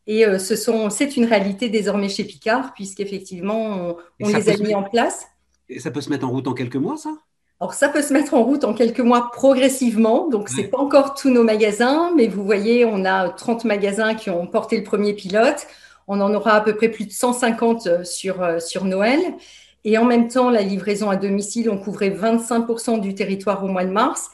Et euh, ce sont, c'est une réalité désormais chez Picard, puisqu'effectivement, on, les a mis en place. Et ça peut se mettre en route en quelques mois, ça? Alors, ça peut se mettre en route en quelques mois progressivement. Donc, ce n'est pas encore tous nos magasins, mais vous voyez, on a 30 magasins qui ont porté le premier pilote. On en aura à peu près plus de 150 sur, euh, sur Noël. Et en même temps, la livraison à domicile, on couvrait 25% du territoire au mois de mars.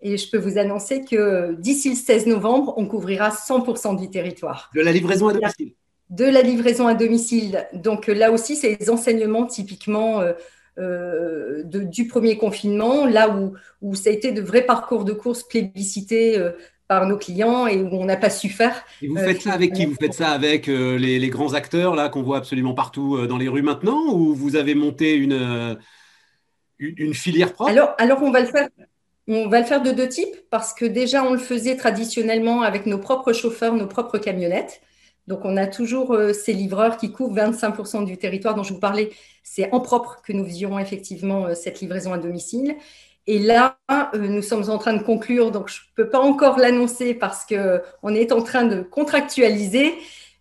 Et je peux vous annoncer que d'ici le 16 novembre, on couvrira 100% du territoire. De la livraison à domicile De la livraison à domicile. Donc là aussi, c'est les enseignements typiquement euh, euh, du premier confinement, là où, où, ça a été de vrais parcours de course plébiscités euh, par nos clients et où on n'a pas su faire. Et vous faites ça avec qui? Vous faites ça avec euh, les, grands acteurs là qu'on voit absolument partout euh, dans les rues maintenant ou vous avez monté une, euh, une filière propre? Alors, alors on va le faire. On va le faire de deux types parce que déjà on le faisait traditionnellement avec nos propres chauffeurs, nos propres camionnettes. Donc on a toujours ces livreurs qui couvrent 25% du territoire dont je vous parlais. C'est en propre que nous faisions effectivement cette livraison à domicile. Et là, euh, nous sommes en train de conclure, donc je ne peux pas encore l'annoncer parce qu'on est en train de contractualiser,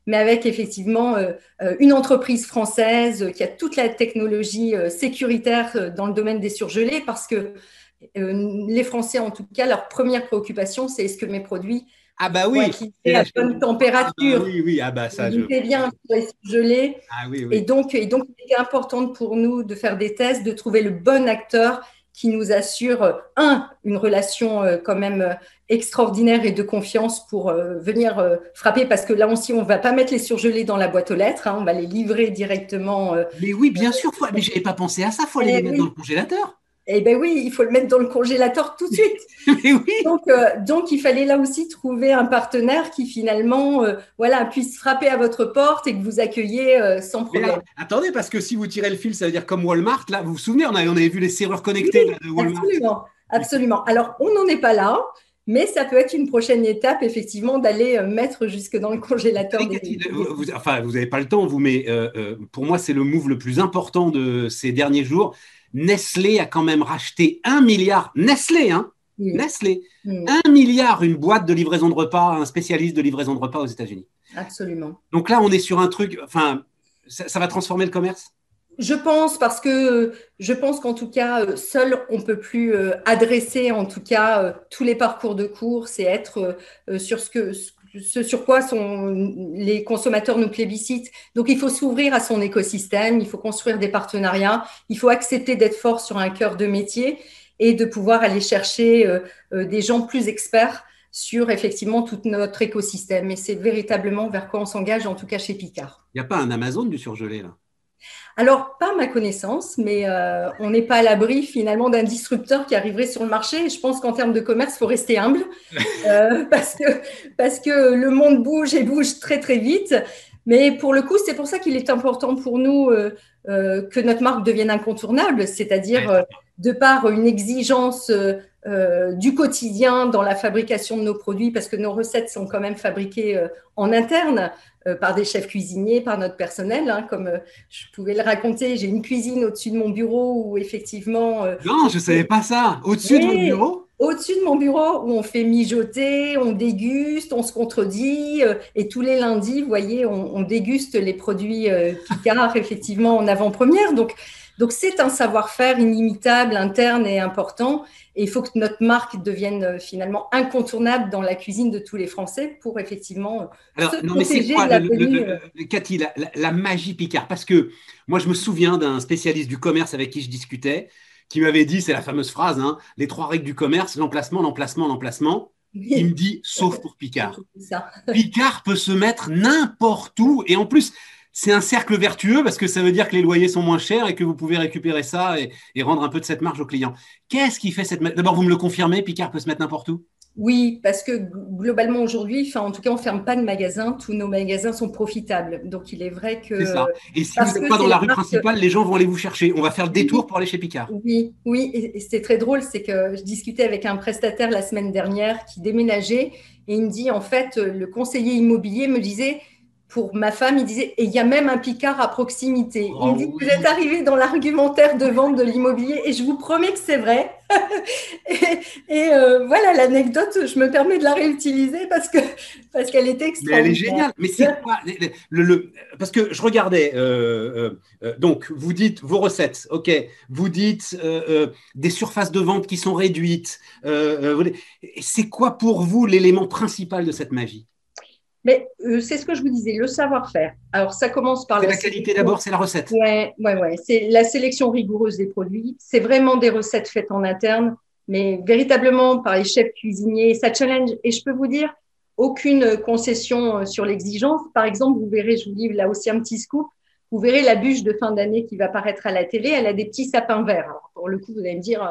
mais avec effectivement euh, euh, une entreprise française qui a toute la technologie sécuritaire dans le domaine des surgelés, parce que les Français, en tout cas, leur première préoccupation, c'est est-ce que mes produits ah bah oui, à la bonne température. Ah bah oui, oui, ah bah ça. Je... bien surgelés. Ah oui, oui. Et donc, et donc, il est important pour nous de faire des tests, de trouver le bon acteur qui nous assure, un, une relation euh, quand même euh, extraordinaire et de confiance pour euh, venir frapper, parce que là aussi, on ne va pas mettre les surgelés dans la boîte aux lettres, hein, on va les livrer directement. mais oui, bien sûr, faut, mais je n'avais pas pensé à ça, il faut les mettre dans le congélateur. Eh bien oui, il faut le mettre dans le congélateur tout de suite. [laughs] donc, euh, donc, il fallait là aussi trouver un partenaire qui finalement euh, voilà, puisse frapper à votre porte et que vous accueillez euh, sans problème. attendez, parce que si vous tirez le fil, ça veut dire comme Walmart. Là, vous vous souvenez, on avait, on avait vu les serrures connectées de Walmart. Absolument, absolument. Alors, on n'en est pas là. Mais ça peut être une prochaine étape, effectivement, d'aller mettre jusque dans le congélateur. Des... Vous, enfin, vous n'avez pas le temps, vous, mais pour moi, c'est le move le plus important de ces derniers jours. Nestlé a quand même racheté un milliard. Nestlé, hein Nestlé. Un milliard, une boîte de livraison de repas, un spécialiste de livraison de repas aux États-Unis. Absolument. Donc là, on est sur un truc. Enfin, ça, va transformer le commerce? Je pense parce que je pense qu'en tout cas, euh, seul, on peut plus euh, adresser en tout cas euh, tous les parcours de course et être sur ce que ce sur quoi sont, les consommateurs nous plébiscitent. Donc, il faut s'ouvrir à son écosystème, il faut construire des partenariats, il faut accepter d'être fort sur un cœur de métier et de pouvoir aller chercher des gens plus experts sur effectivement tout notre écosystème. Et c'est véritablement vers quoi on s'engage, en tout cas chez Picard. Il n'y a pas un Amazon du surgelé là? Alors, pas ma connaissance, mais euh, on n'est pas à l'abri finalement d'un disrupteur qui arriverait sur le marché. je pense qu'en termes de commerce, il faut rester humble [laughs] euh, parce, que, parce que le monde bouge et bouge très très vite. Mais pour le coup, c'est pour ça qu'il est important pour nous euh, que notre marque devienne incontournable, c'est-à-dire de par une exigence du quotidien dans la fabrication de nos produits, parce que nos recettes sont quand même fabriquées en interne. Euh, par des chefs cuisiniers, par notre personnel. Hein, comme euh, je pouvais le raconter, j'ai une cuisine au-dessus de mon bureau où effectivement. Euh, non, je ne savais pas ça. Au-dessus de mon bureau? Au-dessus de mon bureau où on fait mijoter, on déguste, on se contredit. et tous les lundis, vous voyez, on, déguste les produits Picard [laughs] effectivement en avant-première. Donc, donc c'est un savoir-faire inimitable, interne et important. Et il faut que notre marque devienne euh, finalement incontournable dans la cuisine de tous les Français pour effectivement euh, Alors, se non, mais c'est quoi, euh, Cathy, la, magie Picard? Parce que moi, je me souviens d'un spécialiste du commerce avec qui je discutais qui m'avait dit, c'est la fameuse phrase, hein, les trois règles du commerce, l'emplacement, l'emplacement, l'emplacement. Il me dit, sauf pour Picard. [laughs] Picard peut se mettre n'importe où. Et en plus, c'est un cercle vertueux parce que ça veut dire que les loyers sont moins chers et que vous pouvez récupérer ça et, rendre un peu de cette marge aux clients. Qu'est-ce qui fait cette... D'abord, vous me le confirmez, Picard peut se mettre n'importe où? Oui, parce que globalement aujourd'hui, enfin en tout cas, on ferme pas de magasins. Tous nos magasins sont profitables. Donc il est vrai que. C'est ça. Et si vous n'êtes pas dans la rue principale, les gens vont aller vous chercher. On va faire le détour pour aller chez Picard. Oui, oui. Et, c'est très drôle, c'est que je discutais avec un prestataire la semaine dernière qui déménageait et il me dit en fait, le conseiller immobilier me disait pour ma femme, il disait, et il y a même un Picard à proximité. il me dit, oh vous êtes arrivé dans l'argumentaire de vente de l'immobilier, et je vous promets que c'est vrai. [laughs] et, euh, voilà l'anecdote, je me permets de la réutiliser parce que parce qu'elle était extraordinaire. elle est géniale. Mais c'est quoi le, Parce que je regardais, euh, euh, donc vous dites vos recettes, ok, vous dites des surfaces de vente qui sont réduites. c'est quoi pour vous l'élément principal de cette magie? Mais euh, c'est ce que je vous disais, le savoir-faire. Alors, ça commence par la, la qualité d'abord, c'est la recette. Oui, ouais, ouais. c'est la sélection rigoureuse des produits. C'est vraiment des recettes faites en interne, mais véritablement par les chefs cuisiniers. Ça challenge. Et je peux vous dire, aucune concession euh, sur l'exigence. Par exemple, vous verrez, je vous livre là aussi un petit scoop. Vous verrez la bûche de fin d'année qui va paraître à la télé. Elle a des petits sapins verts. Alors, pour le coup, vous allez me dire,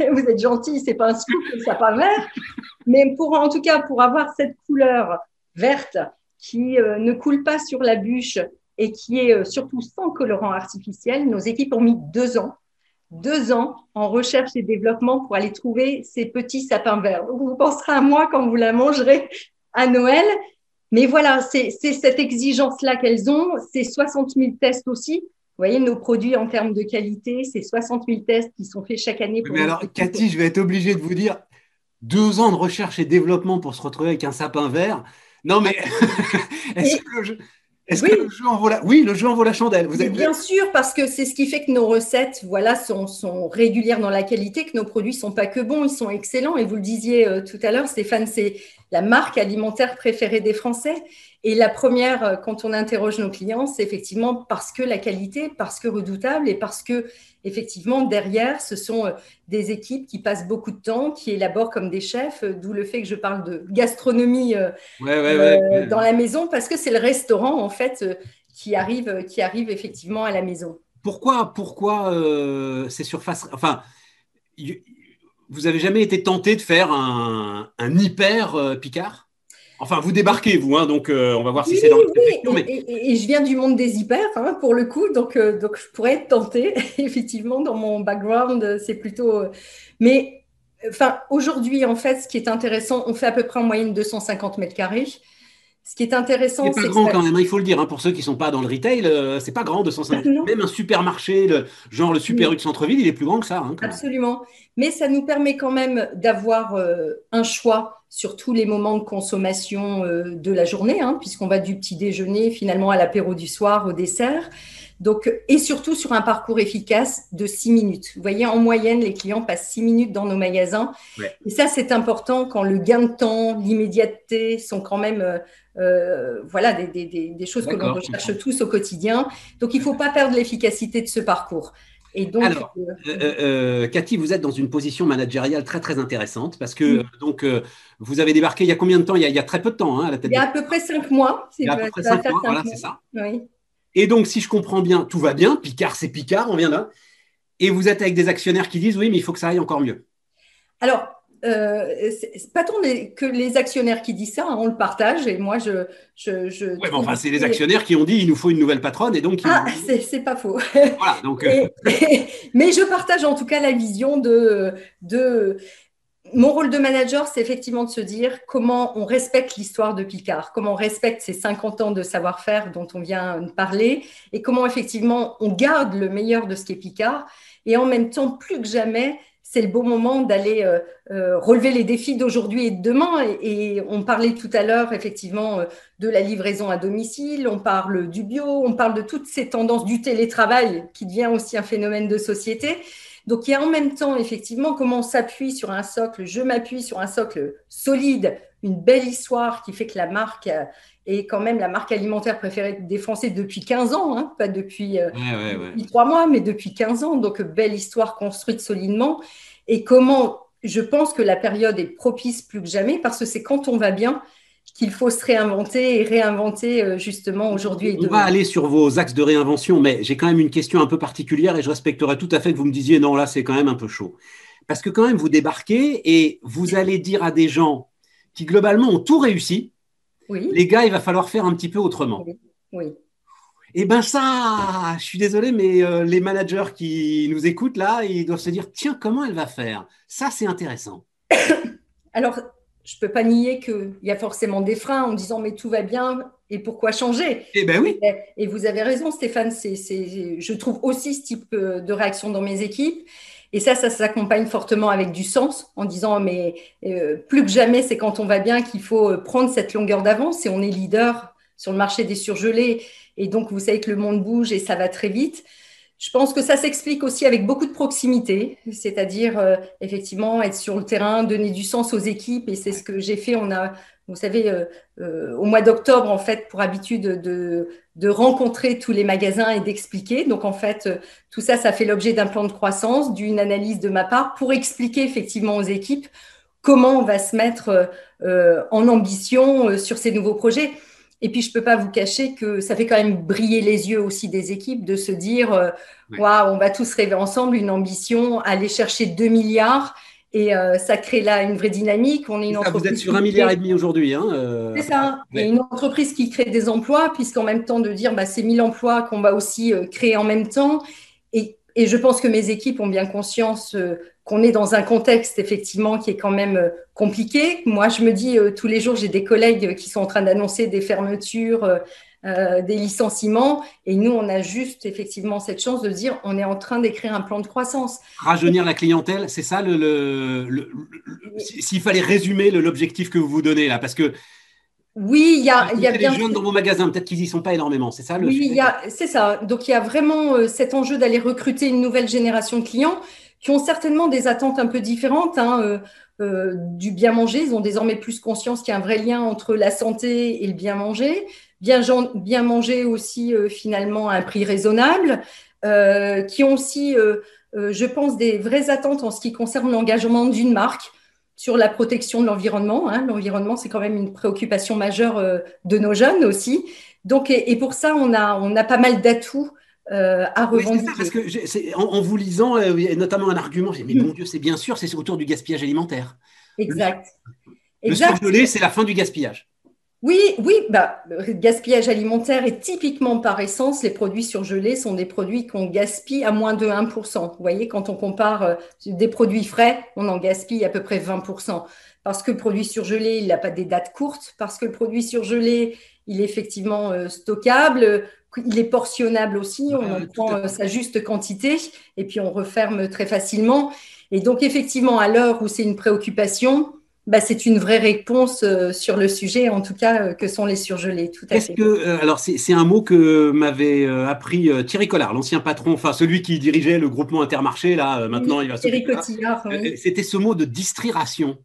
euh, [laughs] vous êtes gentil, c'est pas un scoop, le sapin vert. Mais pour, en tout cas, pour avoir cette couleur verte qui euh, ne coule pas sur la bûche et qui est euh, surtout sans colorant artificiel. Nos équipes ont mis deux ans, deux ans en recherche et développement pour aller trouver ces petits sapins verts. vous penserez à moi quand vous la mangerez à Noël. Mais voilà, c'est cette exigence-là qu'elles ont. C'est 60 000 tests aussi. Vous voyez, nos produits en termes de qualité, c'est 60 000 tests qui sont faits chaque année. Mais alors, Cathy, je vais être obligé de vous dire, deux ans de recherche et développement pour se retrouver avec un sapin vert, non, mais [laughs] est-ce que le jeu. en vaut la... Oui, le jeu en vaut la chandelle. Vous. Bien sûr, parce que c'est ce qui fait que nos recettes voilà, sont, sont, régulières dans la qualité, que nos produits ne sont pas que bons, ils sont excellents. Et vous le disiez euh, tout à l'heure, Stéphane, c'est la marque alimentaire préférée des Français. Et la première, euh, quand on interroge nos clients, c'est effectivement parce que la qualité, parce que redoutable et parce que effectivement derrière, ce sont euh, des équipes qui passent beaucoup de temps, qui élaborent comme des chefs, euh, d'où le fait que je parle de gastronomie dans la maison, parce que c'est le restaurant en fait qui arrive, qui arrive effectivement à la maison. Pourquoi, pourquoi ces surfaces, enfin vous avez jamais été tenté de faire un, un hyper Picard? Enfin, vous débarquez, vous, hein, donc euh, on va voir si c'est dans le oui. Et, je viens du monde des hyper, hein, pour le coup, donc, euh, donc je pourrais être tentée. [laughs] Effectivement, dans mon background, c'est plutôt. Euh, mais Enfin, aujourd'hui, en fait, ce qui est intéressant, on fait à peu près en moyenne 250 mètres carrés. Ce qui est intéressant, c'est pas grand quand même. Hein, il faut le dire hein, pour ceux qui sont pas dans le retail, euh, c'est pas grand 250. Même un supermarché, le, genre le Super U de centre-ville, il est plus grand que ça. Hein, Absolument. Mais ça nous permet quand même d'avoir euh, un choix sur tous les moments de consommation euh, de la journée, puisqu'on va du petit déjeuner finalement à l'apéro du soir, au dessert. Donc, et surtout sur un parcours efficace de six minutes. Vous voyez, en moyenne, les clients passent six minutes dans nos magasins. Et ça, c'est important quand le gain de temps, l'immédiateté sont quand même euh, euh, voilà, des, des, des choses que l'on recherche tous au quotidien. Donc, il ne faut pas perdre l'efficacité de ce parcours. Et donc, Alors, euh, Cathy, vous êtes dans une position managériale très très intéressante parce que donc vous avez débarqué il y a combien de temps? Il y a, très peu de temps hein, à la tête. Il y a à peu près cinq mois. Il y a à peu près cinq mois, voilà, c'est ça. Oui. Et donc, si je comprends bien, tout va bien. Picard, c'est Picard, on vient là. Et vous êtes avec des actionnaires qui disent oui, mais il faut que ça aille encore mieux. Alors, euh, c'est pas tant que les actionnaires qui disent ça, hein, on le partage et moi je. je, je mais enfin, c'est les actionnaires qui ont dit il nous faut une nouvelle patronne et donc. Ah, c'est pas faux. Voilà, donc. Euh. mais je partage en tout cas la vision de, de mon rôle de manager, c'est effectivement de se dire comment on respecte l'histoire de Picard, comment on respecte ces 50 ans de savoir-faire dont on vient de parler, et comment effectivement on garde le meilleur de ce qu'est Picard. Et en même temps, plus que jamais, c'est le bon moment d'aller euh, euh, relever les défis d'aujourd'hui et de demain. Et, on parlait tout à l'heure effectivement euh, de la livraison à domicile, on parle du bio, on parle de toutes ces tendances du télétravail qui devient aussi un phénomène de société. Donc, il y a en même temps, effectivement, comment on s'appuie sur un socle, je m'appuie sur un socle solide, une belle histoire qui fait que la marque est quand même la marque alimentaire préférée des Français depuis 15 ans, hein, pas depuis, euh, trois mois, mais depuis 15 ans. Donc, belle histoire construite solidement. Et comment, je pense que la période est propice plus que jamais parce que c'est quand on va bien qu'il faut se réinventer et réinventer euh, justement aujourd'hui. On va aller sur vos axes de réinvention, mais j'ai quand même une question un peu particulière et je respecterai tout à fait que vous me disiez non, là c'est quand même un peu chaud. Parce que quand même vous débarquez et vous allez dire à des gens qui globalement ont tout réussi, oui. les gars, il va falloir faire un petit peu autrement. Oui. Et eh bien ça, je suis désolé, mais euh, les managers qui nous écoutent là, ils doivent se dire, tiens, comment elle va faire? Ça, c'est intéressant. [coughs] Alors, je ne peux pas nier qu'il y a forcément des freins en disant mais tout va bien et pourquoi changer? Eh ben oui. Et, vous avez raison, Stéphane. C'est, je trouve aussi ce type euh, de réaction dans mes équipes. Et ça, ça s'accompagne fortement avec du sens en disant mais euh, plus que jamais, c'est quand on va bien qu'il faut euh, prendre cette longueur d'avance et on est leader sur le marché des surgelés. Et donc, vous savez que le monde bouge et ça va très vite. Je pense que ça s'explique aussi avec beaucoup de proximité, c'est-à-dire euh, effectivement être sur le terrain, donner du sens aux équipes, et c'est ce que j'ai fait. On a, vous savez, euh, euh, au mois d'octobre, en fait, pour habitude de, de, rencontrer tous les magasins et d'expliquer. Donc, en fait, tout ça, ça fait l'objet d'un plan de croissance, d'une analyse de ma part, pour expliquer effectivement aux équipes comment on va se mettre en ambition sur ces nouveaux projets. Et puis, je ne peux pas vous cacher que ça fait quand même briller les yeux aussi des équipes de se dire euh, waouh, on va tous rêver ensemble une ambition, aller chercher 2 milliards. Et euh, ça crée là une vraie dynamique. On est une entreprise vous êtes sur un milliard et demi aujourd'hui. Hein, euh, C'est ça. Et une entreprise qui crée des emplois, puisqu'en même temps de dire bah, c'est 1000 emplois qu'on va aussi créer en même temps. Et, et, je pense que mes équipes ont bien conscience qu'on est dans un contexte effectivement qui est quand même euh, compliqué. Moi, je me dis euh, tous les jours, j'ai des collègues qui sont en train d'annoncer des fermetures, euh, des licenciements, et nous, on a juste effectivement cette chance de dire, on est en train d'écrire un plan de croissance. Rajeunir la clientèle, c'est ça le, s'il fallait résumer l'objectif que vous vous donnez là, parce que oui, il y a, il y a bien. jeunes dans vos magasins, peut-être qu'ils n'y sont pas énormément, c'est ça le Oui, c'est ça. Donc il y a vraiment cet enjeu d'aller recruter une nouvelle génération de clients qui ont certainement des attentes un peu différentes hein, euh, euh, du bien manger. Ils ont désormais plus conscience qu'il y a un vrai lien entre la santé et le bien manger. Bien, bien manger aussi euh, finalement à un prix raisonnable, qui ont aussi, je pense, des vraies attentes en ce qui concerne l'engagement d'une marque sur la protection de l'environnement. Hein. L'environnement, c'est quand même une préoccupation majeure de nos jeunes aussi. Donc, et, pour ça, on a, on a pas mal d'atouts euh, à revendiquer. parce que en, vous lisant, euh, notamment un argument, j'ai dit, mais mon Dieu, c'est bien sûr, c'est autour du gaspillage alimentaire. Exact. Le, exact. surgelé, c'est la fin du gaspillage. Oui, oui, bah, gaspillage alimentaire est typiquement par essence, les produits surgelés sont des produits qu'on gaspille à moins de 1%. Vous voyez, quand on compare euh, des produits frais, on en gaspille à peu près 20%. Parce que le produit surgelé, il n'a pas des dates courtes, parce que le produit surgelé, il est effectivement euh, stockable, il est portionnable aussi, on en prend euh, sa juste quantité et puis on referme très facilement. Et donc, effectivement, à l'heure où c'est une préoccupation, bah, c'est une vraie réponse euh, sur le sujet, en tout cas, euh, que sont les surgelés. Tout à fait. Que, euh, alors, c'est un mot que m'avait appris Thierry Collard, l'ancien patron, enfin celui qui dirigeait le groupement Intermarché. Là, maintenant, il va Thierry Cotillard. C'était ce mot de distriration.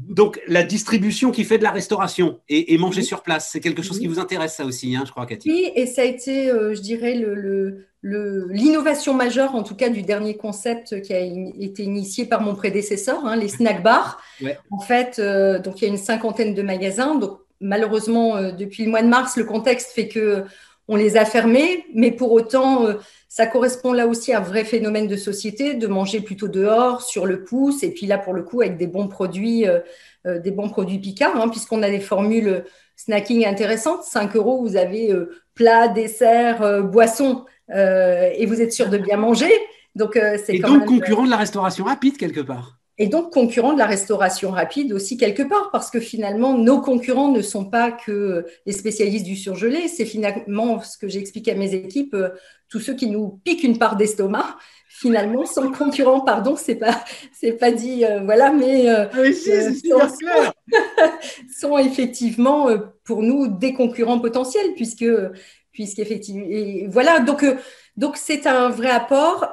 Donc, la distribution qui fait de la restauration et, manger sur place, c'est quelque chose qui vous intéresse, ça aussi, hein, je crois, Cathy. Oui, et ça a été, je dirais, le, l'innovation majeure, en tout cas, du dernier concept qui a été initié par mon prédécesseur, hein, les snack bars. En fait, euh, donc il y a une cinquantaine de magasins. Donc malheureusement, euh, depuis le mois de mars, le contexte fait que on les a fermés, mais pour autant, euh, ça correspond là aussi à un vrai phénomène de société, de manger plutôt dehors, sur le pouce, et puis là pour le coup avec des bons produits, des bons produits Picard, hein, puisqu'on a des formules snacking intéressantes. 5 euros, vous avez plat, dessert, boisson. Euh, et vous êtes sûr de bien manger. Donc, euh, c'est et donc concurrent de la restauration rapide quelque part. Et donc concurrent de la restauration rapide aussi quelque part, parce que finalement, nos concurrents ne sont pas que les spécialistes du surgelé, c'est finalement ce que j'explique à mes équipes, euh, tous ceux qui nous piquent une part d'estomac, finalement, sont concurrents, pardon, c'est pas, c'est pas dit, voilà, mais ah sont, sont, [laughs] effectivement pour nous des concurrents potentiels, puisque puisqu'effectivement, et voilà, donc euh, donc c'est un vrai apport.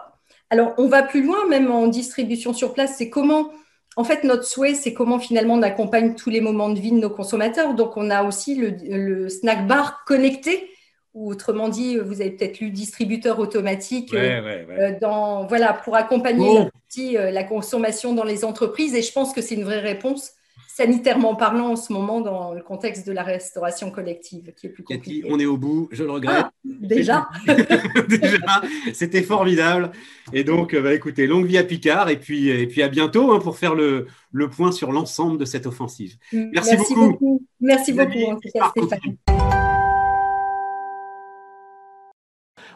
Alors on va plus loin, même en distribution sur place, c'est comment, en fait, notre souhait, c'est comment finalement on accompagne tous les moments de vie de nos consommateurs. Donc on a aussi le, snack bar connecté. Ou autrement dit, vous avez peut-être lu distributeur automatique euh, euh, dans voilà pour accompagner la, la consommation dans les entreprises. Et je pense que c'est une vraie réponse sanitairement parlant en ce moment dans le contexte de la restauration collective qui est plus compliqué. Cathy, on est au bout, je le regrette. Ah, déjà [laughs] Déjà, c'était formidable. Et donc, bah, écoutez, longue vie à Picard et puis, et puis à bientôt hein, pour faire le, le point sur l'ensemble de cette offensive. Merci, beaucoup. Merci beaucoup, en tout cas, Stéphane.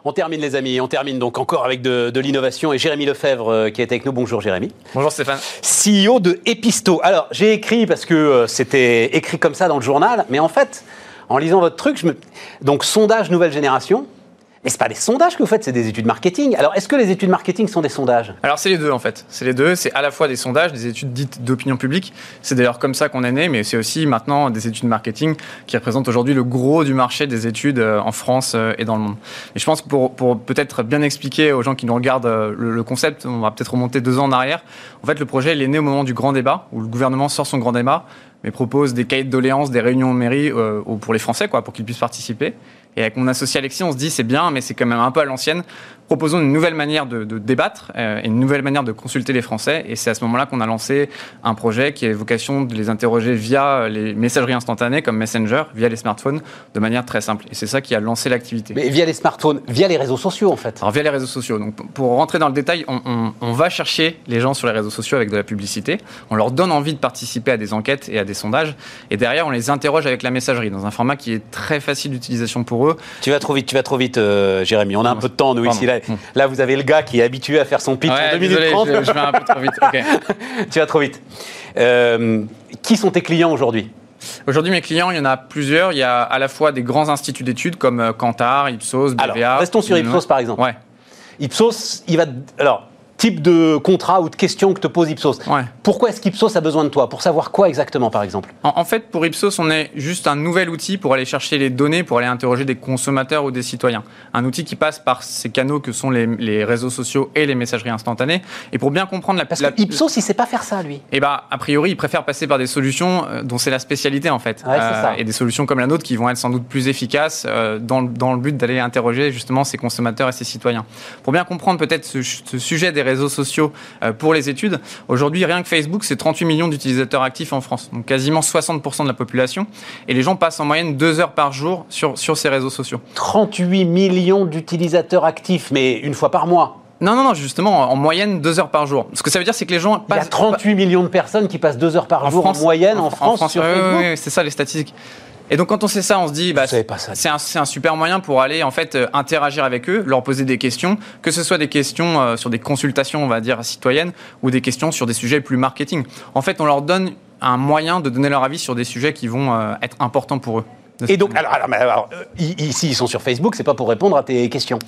On termine les amis, on termine donc encore avec de, l'innovation et Jérémy Lefebvre euh, qui est avec nous. Bonjour Jérémy. Bonjour Stéphane. CEO de Episto. Alors j'ai écrit parce que euh, c'était écrit comme ça dans le journal, mais en fait, en lisant votre truc, je me... donc sondage nouvelle génération, mais ce pas des sondages que vous faites, c'est des études marketing. Alors, est-ce que les études marketing sont des sondages? Alors, c'est les deux en fait. C'est les deux. C'est à la fois des sondages, des études dites d'opinion publique. C'est d'ailleurs comme ça qu'on est né, mais c'est aussi maintenant des études marketing qui représentent aujourd'hui le gros du marché des études euh, en France euh, et dans le monde. Et je pense que pour, pour peut-être bien expliquer aux gens qui nous regardent euh, le, concept, on va peut-être remonter deux ans en arrière. En fait, le projet il est né au moment du grand débat où le gouvernement sort son grand débat mais propose des cahiers de doléances, des réunions en mairie pour les Français, quoi, pour qu'ils puissent participer. Et avec mon associé Alexis, on se dit c'est bien, mais c'est quand même un peu à l'ancienne proposons une nouvelle manière de, débattre euh, et une nouvelle manière de consulter les Français. Et c'est à ce moment-là qu'on a lancé un projet qui a vocation de les interroger via les messageries instantanées comme Messenger, via les smartphones, de manière très simple. Et c'est ça qui a lancé l'activité. Mais via les smartphones, via les réseaux sociaux en fait Alors via les réseaux sociaux. Donc pour rentrer dans le détail, on, on va chercher les gens sur les réseaux sociaux avec de la publicité. On leur donne envie de participer à des enquêtes et à des sondages. Et derrière, on les interroge avec la messagerie dans un format qui est très facile d'utilisation pour eux. Tu vas trop vite, tu vas trop vite, euh, Jérémy. On a un peu de temps nous ici. Là. Là, vous avez le gars qui est habitué à faire son pitch en 2 minutes 30. Je, je, vais un peu trop vite. [laughs] tu vas trop vite. Euh, qui sont tes clients aujourd'hui? Aujourd'hui, mes clients, il y en a plusieurs. Il y a à la fois des grands instituts d'études comme euh, Kantar, Ipsos, BVA. Alors, restons sur Ipsos par exemple. Ouais. Ipsos, il va. Alors, type de contrat ou de question que te pose Ipsos. Pourquoi est-ce qu'Ipsos a besoin de toi? Pour savoir quoi exactement, par exemple? En, fait, pour Ipsos, on est juste un nouvel outil pour aller chercher les données, pour aller interroger des consommateurs ou des citoyens. Un outil qui passe par ces canaux que sont les, réseaux sociaux et les messageries instantanées. Et pour bien comprendre la... Parce que Ipsos, il sait pas faire ça, lui. Eh bien, a priori, il préfère passer par des solutions euh, dont c'est la spécialité, en fait. Euh, et des solutions comme la nôtre qui vont être sans doute plus efficaces euh, dans, dans, le but d'aller interroger justement ces consommateurs et ces citoyens. Pour bien comprendre peut-être ce, ce sujet des réseaux sociaux euh, pour les études. Aujourd'hui, rien que Facebook, c'est 38 millions d'utilisateurs actifs en France, donc quasiment 60% de la population. Et les gens passent en moyenne deux heures par jour sur, sur ces réseaux sociaux. 38 millions d'utilisateurs actifs, mais une fois par mois non, non, non, justement, en moyenne, deux heures par jour. Ce que ça veut dire, c'est que les gens passent. Il y a 38 millions de personnes qui passent deux heures par jour en moyenne en, France, sur Facebook. Oui, c'est ça les statistiques. Et donc quand on sait ça, on se dit, bah, c'est un, super moyen pour aller en fait euh, interagir avec eux, leur poser des questions, que ce soit des questions euh, sur des consultations, on va dire citoyennes, ou des questions sur des sujets plus marketing. En fait, on leur donne un moyen de donner leur avis sur des sujets qui vont euh, être importants pour eux. Et donc, alors, ici, ils sont sur Facebook, c'est pas pour répondre à tes questions.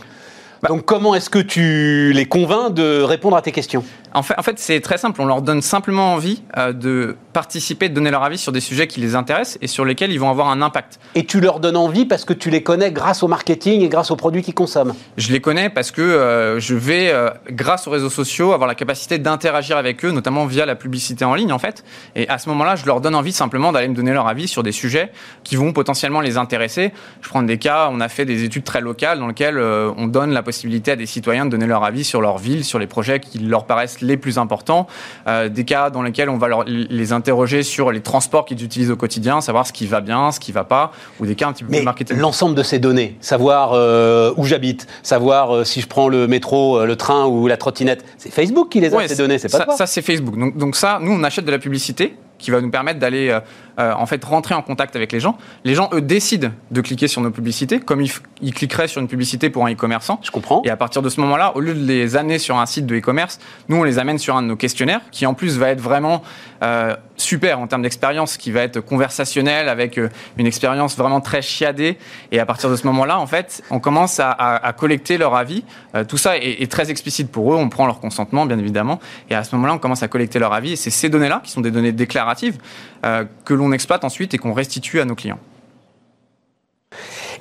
donc, comment est-ce que tu les convaincs de répondre à tes questions? En fait, en fait c'est très simple. On leur donne simplement envie euh, de participer, de donner leur avis sur des sujets qui les intéressent et sur lesquels ils vont avoir un impact. Et tu leur donnes envie parce que tu les connais grâce au marketing et grâce aux produits qu'ils consomment. Je les connais parce que euh, je vais, euh, grâce aux réseaux sociaux, avoir la capacité d'interagir avec eux, notamment via la publicité en ligne, en fait. Et à ce moment-là, je leur donne envie simplement d'aller me donner leur avis sur des sujets qui vont potentiellement les intéresser. Je prends des cas, on a fait des études très locales dans lesquelles on donne la possibilité à des citoyens de donner leur avis sur leur ville, sur les projets qui leur paraissent les plus importants. Euh, des cas dans lesquels on va leur- les interroger sur les transports qu'ils utilisent au quotidien, savoir ce qui va bien, ce qui va pas, ou des cas un petit peu Mais plus marketing. l'ensemble de ces données, savoir euh, où j'habite, savoir euh, si je prends le métro, le train ou la trottinette, c'est Facebook qui les a Ouais, ces données, c'est pas ça, toi. ça, c'est Facebook. Donc, donc ça, nous, on achète de la publicité qui va nous permettre d'aller euh, euh, en fait rentrer en contact avec les gens. Les gens, eux, décident de cliquer sur nos publicités, comme ils, cliqueraient sur une publicité pour un e-commerçant. Je comprends. Et à partir de ce moment-là, au lieu de les amener sur un site de e-commerce, nous, on les amène sur un de nos questionnaires, qui en plus va être vraiment euh, super en termes d'expérience, qui va être conversationnel, avec euh, une expérience vraiment très chiadée. Et à partir de ce moment-là, en fait, on commence à, collecter leur avis. Euh, tout ça est, très explicite pour eux. On prend leur consentement, bien évidemment. Et à ce moment-là, on commence à collecter leur avis. Et c'est ces données-là, qui sont des données déclaratives, euh, que l'on exploite ensuite et qu'on restitue à nos clients.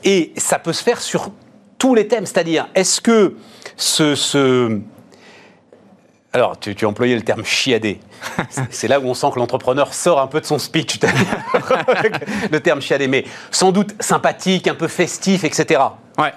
Et ça peut se faire sur tous les thèmes, c'est-à-dire, est-ce que ce... Alors, tu, employé le terme chiadé. C'est- là où on sent que l'entrepreneur sort un peu de son speech, [laughs] le terme chiadé, mais sans doute sympathique, un peu festif, etc. Ouais.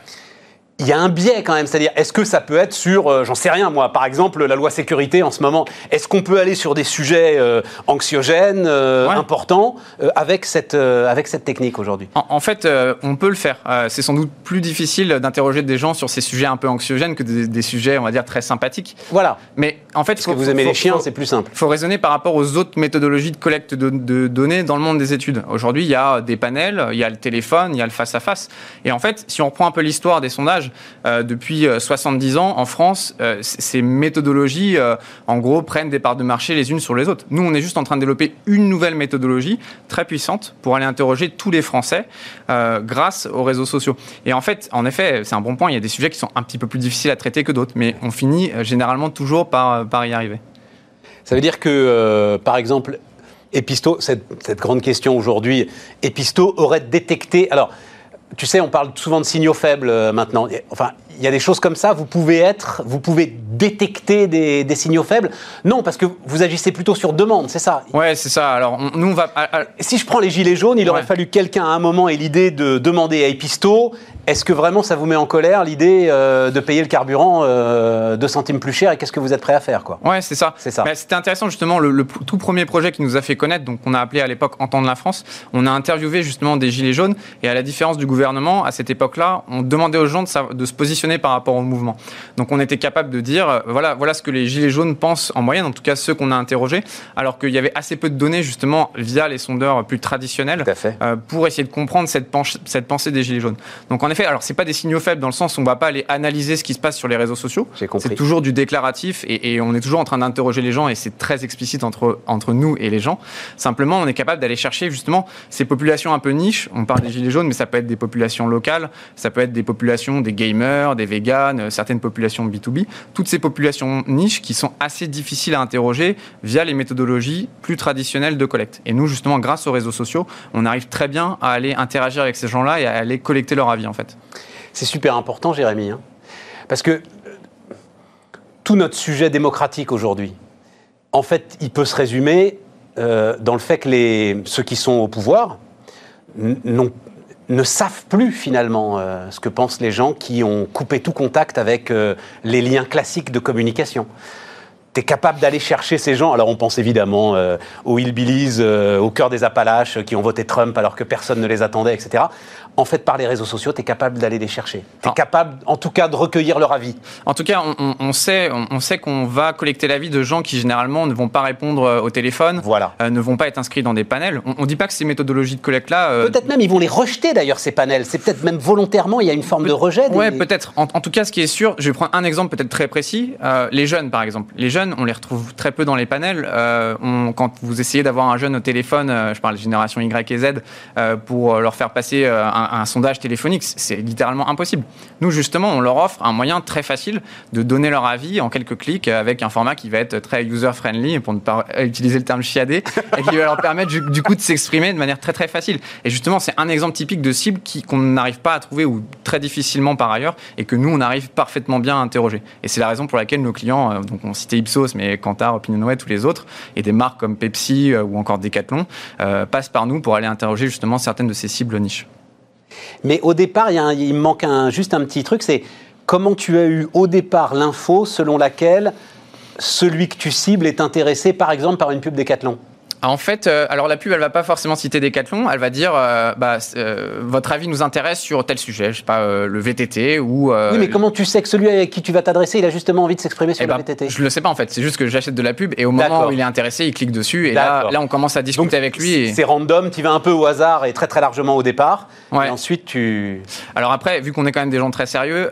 Il y a un biais quand même, c'est-à-dire est-ce que ça peut être sur, euh, j'en sais rien moi, par exemple la loi sécurité en ce moment, est-ce qu'on peut aller sur des sujets euh, anxiogènes, euh, Ouais. importants, avec, cette, avec cette technique aujourd'hui? En, en fait, on peut le faire. C'est sans doute plus difficile d'interroger des gens sur ces sujets un peu anxiogènes que des, des sujets, on va dire, très sympathiques. Voilà, Mais en fait, parce que vous aimez les chiens, c'est plus simple. Il faut raisonner par rapport aux autres méthodologies de collecte de, de données dans le monde des études. Aujourd'hui, il y a des panels, il y a le téléphone, il y a le face-à-face. Et en fait, si on reprend un peu l'histoire des sondages, euh, depuis euh, 70 ans, en France, euh, ces méthodologies, euh, en gros, prennent des parts de marché les unes sur les autres. Nous, on est juste en train de développer une nouvelle méthodologie très puissante pour aller interroger tous les Français euh, grâce aux réseaux sociaux. Et en fait, en effet, c'est un bon point, il y a des sujets qui sont un petit peu plus difficiles à traiter que d'autres, mais on finit euh, généralement toujours par, y arriver. Ça veut dire que, euh, par exemple, Episto, cette, cette grande question aujourd'hui, Episto aurait détecté. Alors, tu sais, on parle souvent de signaux faibles euh, maintenant. Enfin, il y a des choses comme ça. Vous pouvez être, vous pouvez détecter des, des signaux faibles. Non, parce que vous agissez plutôt sur demande, c'est ça. Ouais, c'est ça. Alors, on- nous, on va. à- à- Si je prends les gilets jaunes, il aurait fallu que quelqu'un à un moment ait l'idée de demander à Episto est-ce que vraiment ça vous met en colère l'idée euh, de payer le carburant euh, 2 centimes plus cher et qu'est-ce que vous êtes prêt à faire quoi? Ouais, c'est ça. C'est ça. C'était intéressant justement le, le tout premier projet qui nous a fait connaître, donc on a appelé à l'époque Entendre la France. On a interviewé justement des gilets jaunes et à la différence du gouvernement, à cette époque-là, on demandait aux gens de se positionner par rapport au mouvement. Donc on était capable de dire euh, voilà voilà ce que les gilets jaunes pensent en moyenne, en tout cas ceux qu'on a interrogés, alors qu'il y avait assez peu de données justement via les sondeurs plus traditionnels. Euh, pour essayer de comprendre cette, penche- cette pensée des gilets jaunes. Donc en effet, alors c'est pas des signaux faibles dans le sens où on va pas aller analyser ce qui se passe sur les réseaux sociaux. C'est toujours du déclaratif et, et on est toujours en train d'interroger les gens et c'est très explicite entre, entre nous et les gens. Simplement, on est capable d'aller chercher justement ces populations un peu niches. On parle des gilets jaunes, mais ça peut être des populations locales, ça peut être des populations des gamers, des véganes, euh, certaines populations B2B. Toutes ces populations niches qui sont assez difficiles à interroger via les méthodologies plus traditionnelles de collecte. Et nous, justement, grâce aux réseaux sociaux, on arrive très bien à aller interagir avec ces gens-là et à aller collecter leur avis en fait. C'est super important, Jérémy. hein. Parce que euh, tout notre sujet démocratique aujourd'hui, en fait, il peut se résumer euh, dans le fait que les, ceux qui sont au pouvoir n'ont- ne savent plus finalement euh, ce que pensent les gens qui ont coupé tout contact avec euh, les liens classiques de communication. tu es capable d'aller chercher ces gens. Alors on pense évidemment euh, aux Hillbillies, au cœur des Appalaches, qui ont voté Trump alors que personne ne les attendait, etc. En fait, par les réseaux sociaux, tu es capable d'aller les chercher. Tu es Ah. capable, en tout cas, de recueillir leur avis. En tout cas, on, sait, on, on sait qu'on va collecter l'avis de gens qui généralement ne vont pas répondre euh, au téléphone, Voilà. euh, ne vont pas être inscrits dans des panels. On, ne dit pas que ces méthodologies de collecte-là. euh, Peut-être même ils vont les rejeter d'ailleurs ces panels. C'est peut-être même volontairement, il y a une forme de rejet. des- Ouais, peut-être. En, en tout cas, ce qui est sûr, je vais prendre un exemple peut-être très précis. Euh, les jeunes, par exemple. Les jeunes, on les retrouve très peu dans les panels. On- quand vous essayez d'avoir un jeune au téléphone, je parle de génération Y et Z, pour leur faire passer euh, un, sondage téléphonique, c'est littéralement impossible. Nous, justement, on leur offre un moyen très facile de donner leur avis en quelques clics avec un format qui va être très user-friendly, pour ne pas utiliser le terme chiadé, [laughs] et qui va leur permettre du, coup de s'exprimer de manière très très facile. Et justement, c'est un exemple typique de cible qu'on n'arrive pas à trouver ou très difficilement par ailleurs, et que nous, on arrive parfaitement bien à interroger. Et c'est la raison pour laquelle nos clients, euh, donc on citait Ipsos, mais Kantar, Opinionway, tous les autres, et des marques comme Pepsi euh, ou encore Decathlon, euh, passent par nous pour aller interroger justement certaines de ces cibles niches. Mais au départ, il, me manque juste un petit truc, c'est comment tu as eu au départ l'info selon laquelle celui que tu cibles est intéressé, par exemple, par une pub Décathlon En fait, euh, alors la pub, elle va pas forcément citer Decathlon, elle va dire, euh, bah, euh, votre avis nous intéresse sur tel sujet, je sais pas, le VTT ou. Oui, mais comment tu sais que celui avec qui tu vas t'adresser, il a justement envie de s'exprimer sur eh le ben, VTT je le sais pas en fait, c'est juste que j'achète de la pub et au moment où il est intéressé, il clique dessus et là, là on commence à discuter avec lui. Et... C'est random, tu vas un peu au hasard et très très largement au départ. Ouais. Et ensuite, tu. Alors après, vu qu'on est quand même des gens très sérieux,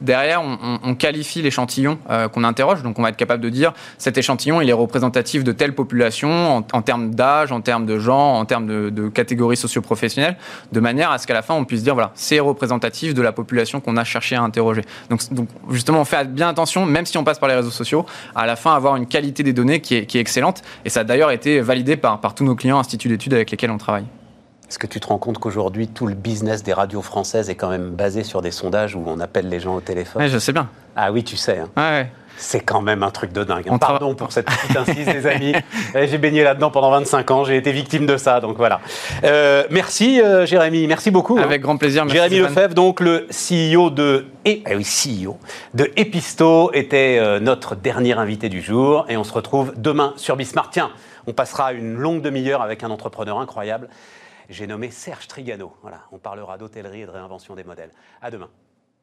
derrière on, on- on qualifie l'échantillon qu'on interroge, donc on va être capable de dire cet échantillon il est représentatif de telle population en, en termes d'âge, en termes de genre, en termes de, de catégories socio-professionnelles, de manière à ce qu'à la fin on puisse dire voilà c'est représentatif de la population qu'on a cherché à interroger. Donc, donc justement on fait bien attention, même si on passe par les réseaux sociaux, à la fin avoir une qualité des données qui est, qui est excellente et ça a d'ailleurs été validé par, par tous nos clients instituts d'études avec lesquels on travaille. Est-ce que tu te rends compte qu'aujourd'hui, tout le business des radios françaises est quand même basé sur des sondages où on appelle les gens au téléphone? Je sais bien. Ah oui, tu sais. hein. Ouais, ouais. C'est quand même un truc de dingue. On Pardon pour cette petite incise, les amis. [laughs] Eh, J'ai baigné là-dedans pendant 25 ans. J'ai été victime de ça, donc voilà. Euh, merci, euh, Jérémy. Merci beaucoup. hein. Avec grand plaisir. merci Jérémy Stéphane. Lefebvre, donc le CEO de et eh oui, CEO de Episto, était euh, notre dernier invité du jour. Et on se retrouve demain sur Bismart. Tiens, on passera une longue demi-heure avec un entrepreneur incroyable. J'ai nommé Serge Trigano. Voilà, on parlera d'hôtellerie et de réinvention des modèles. À demain.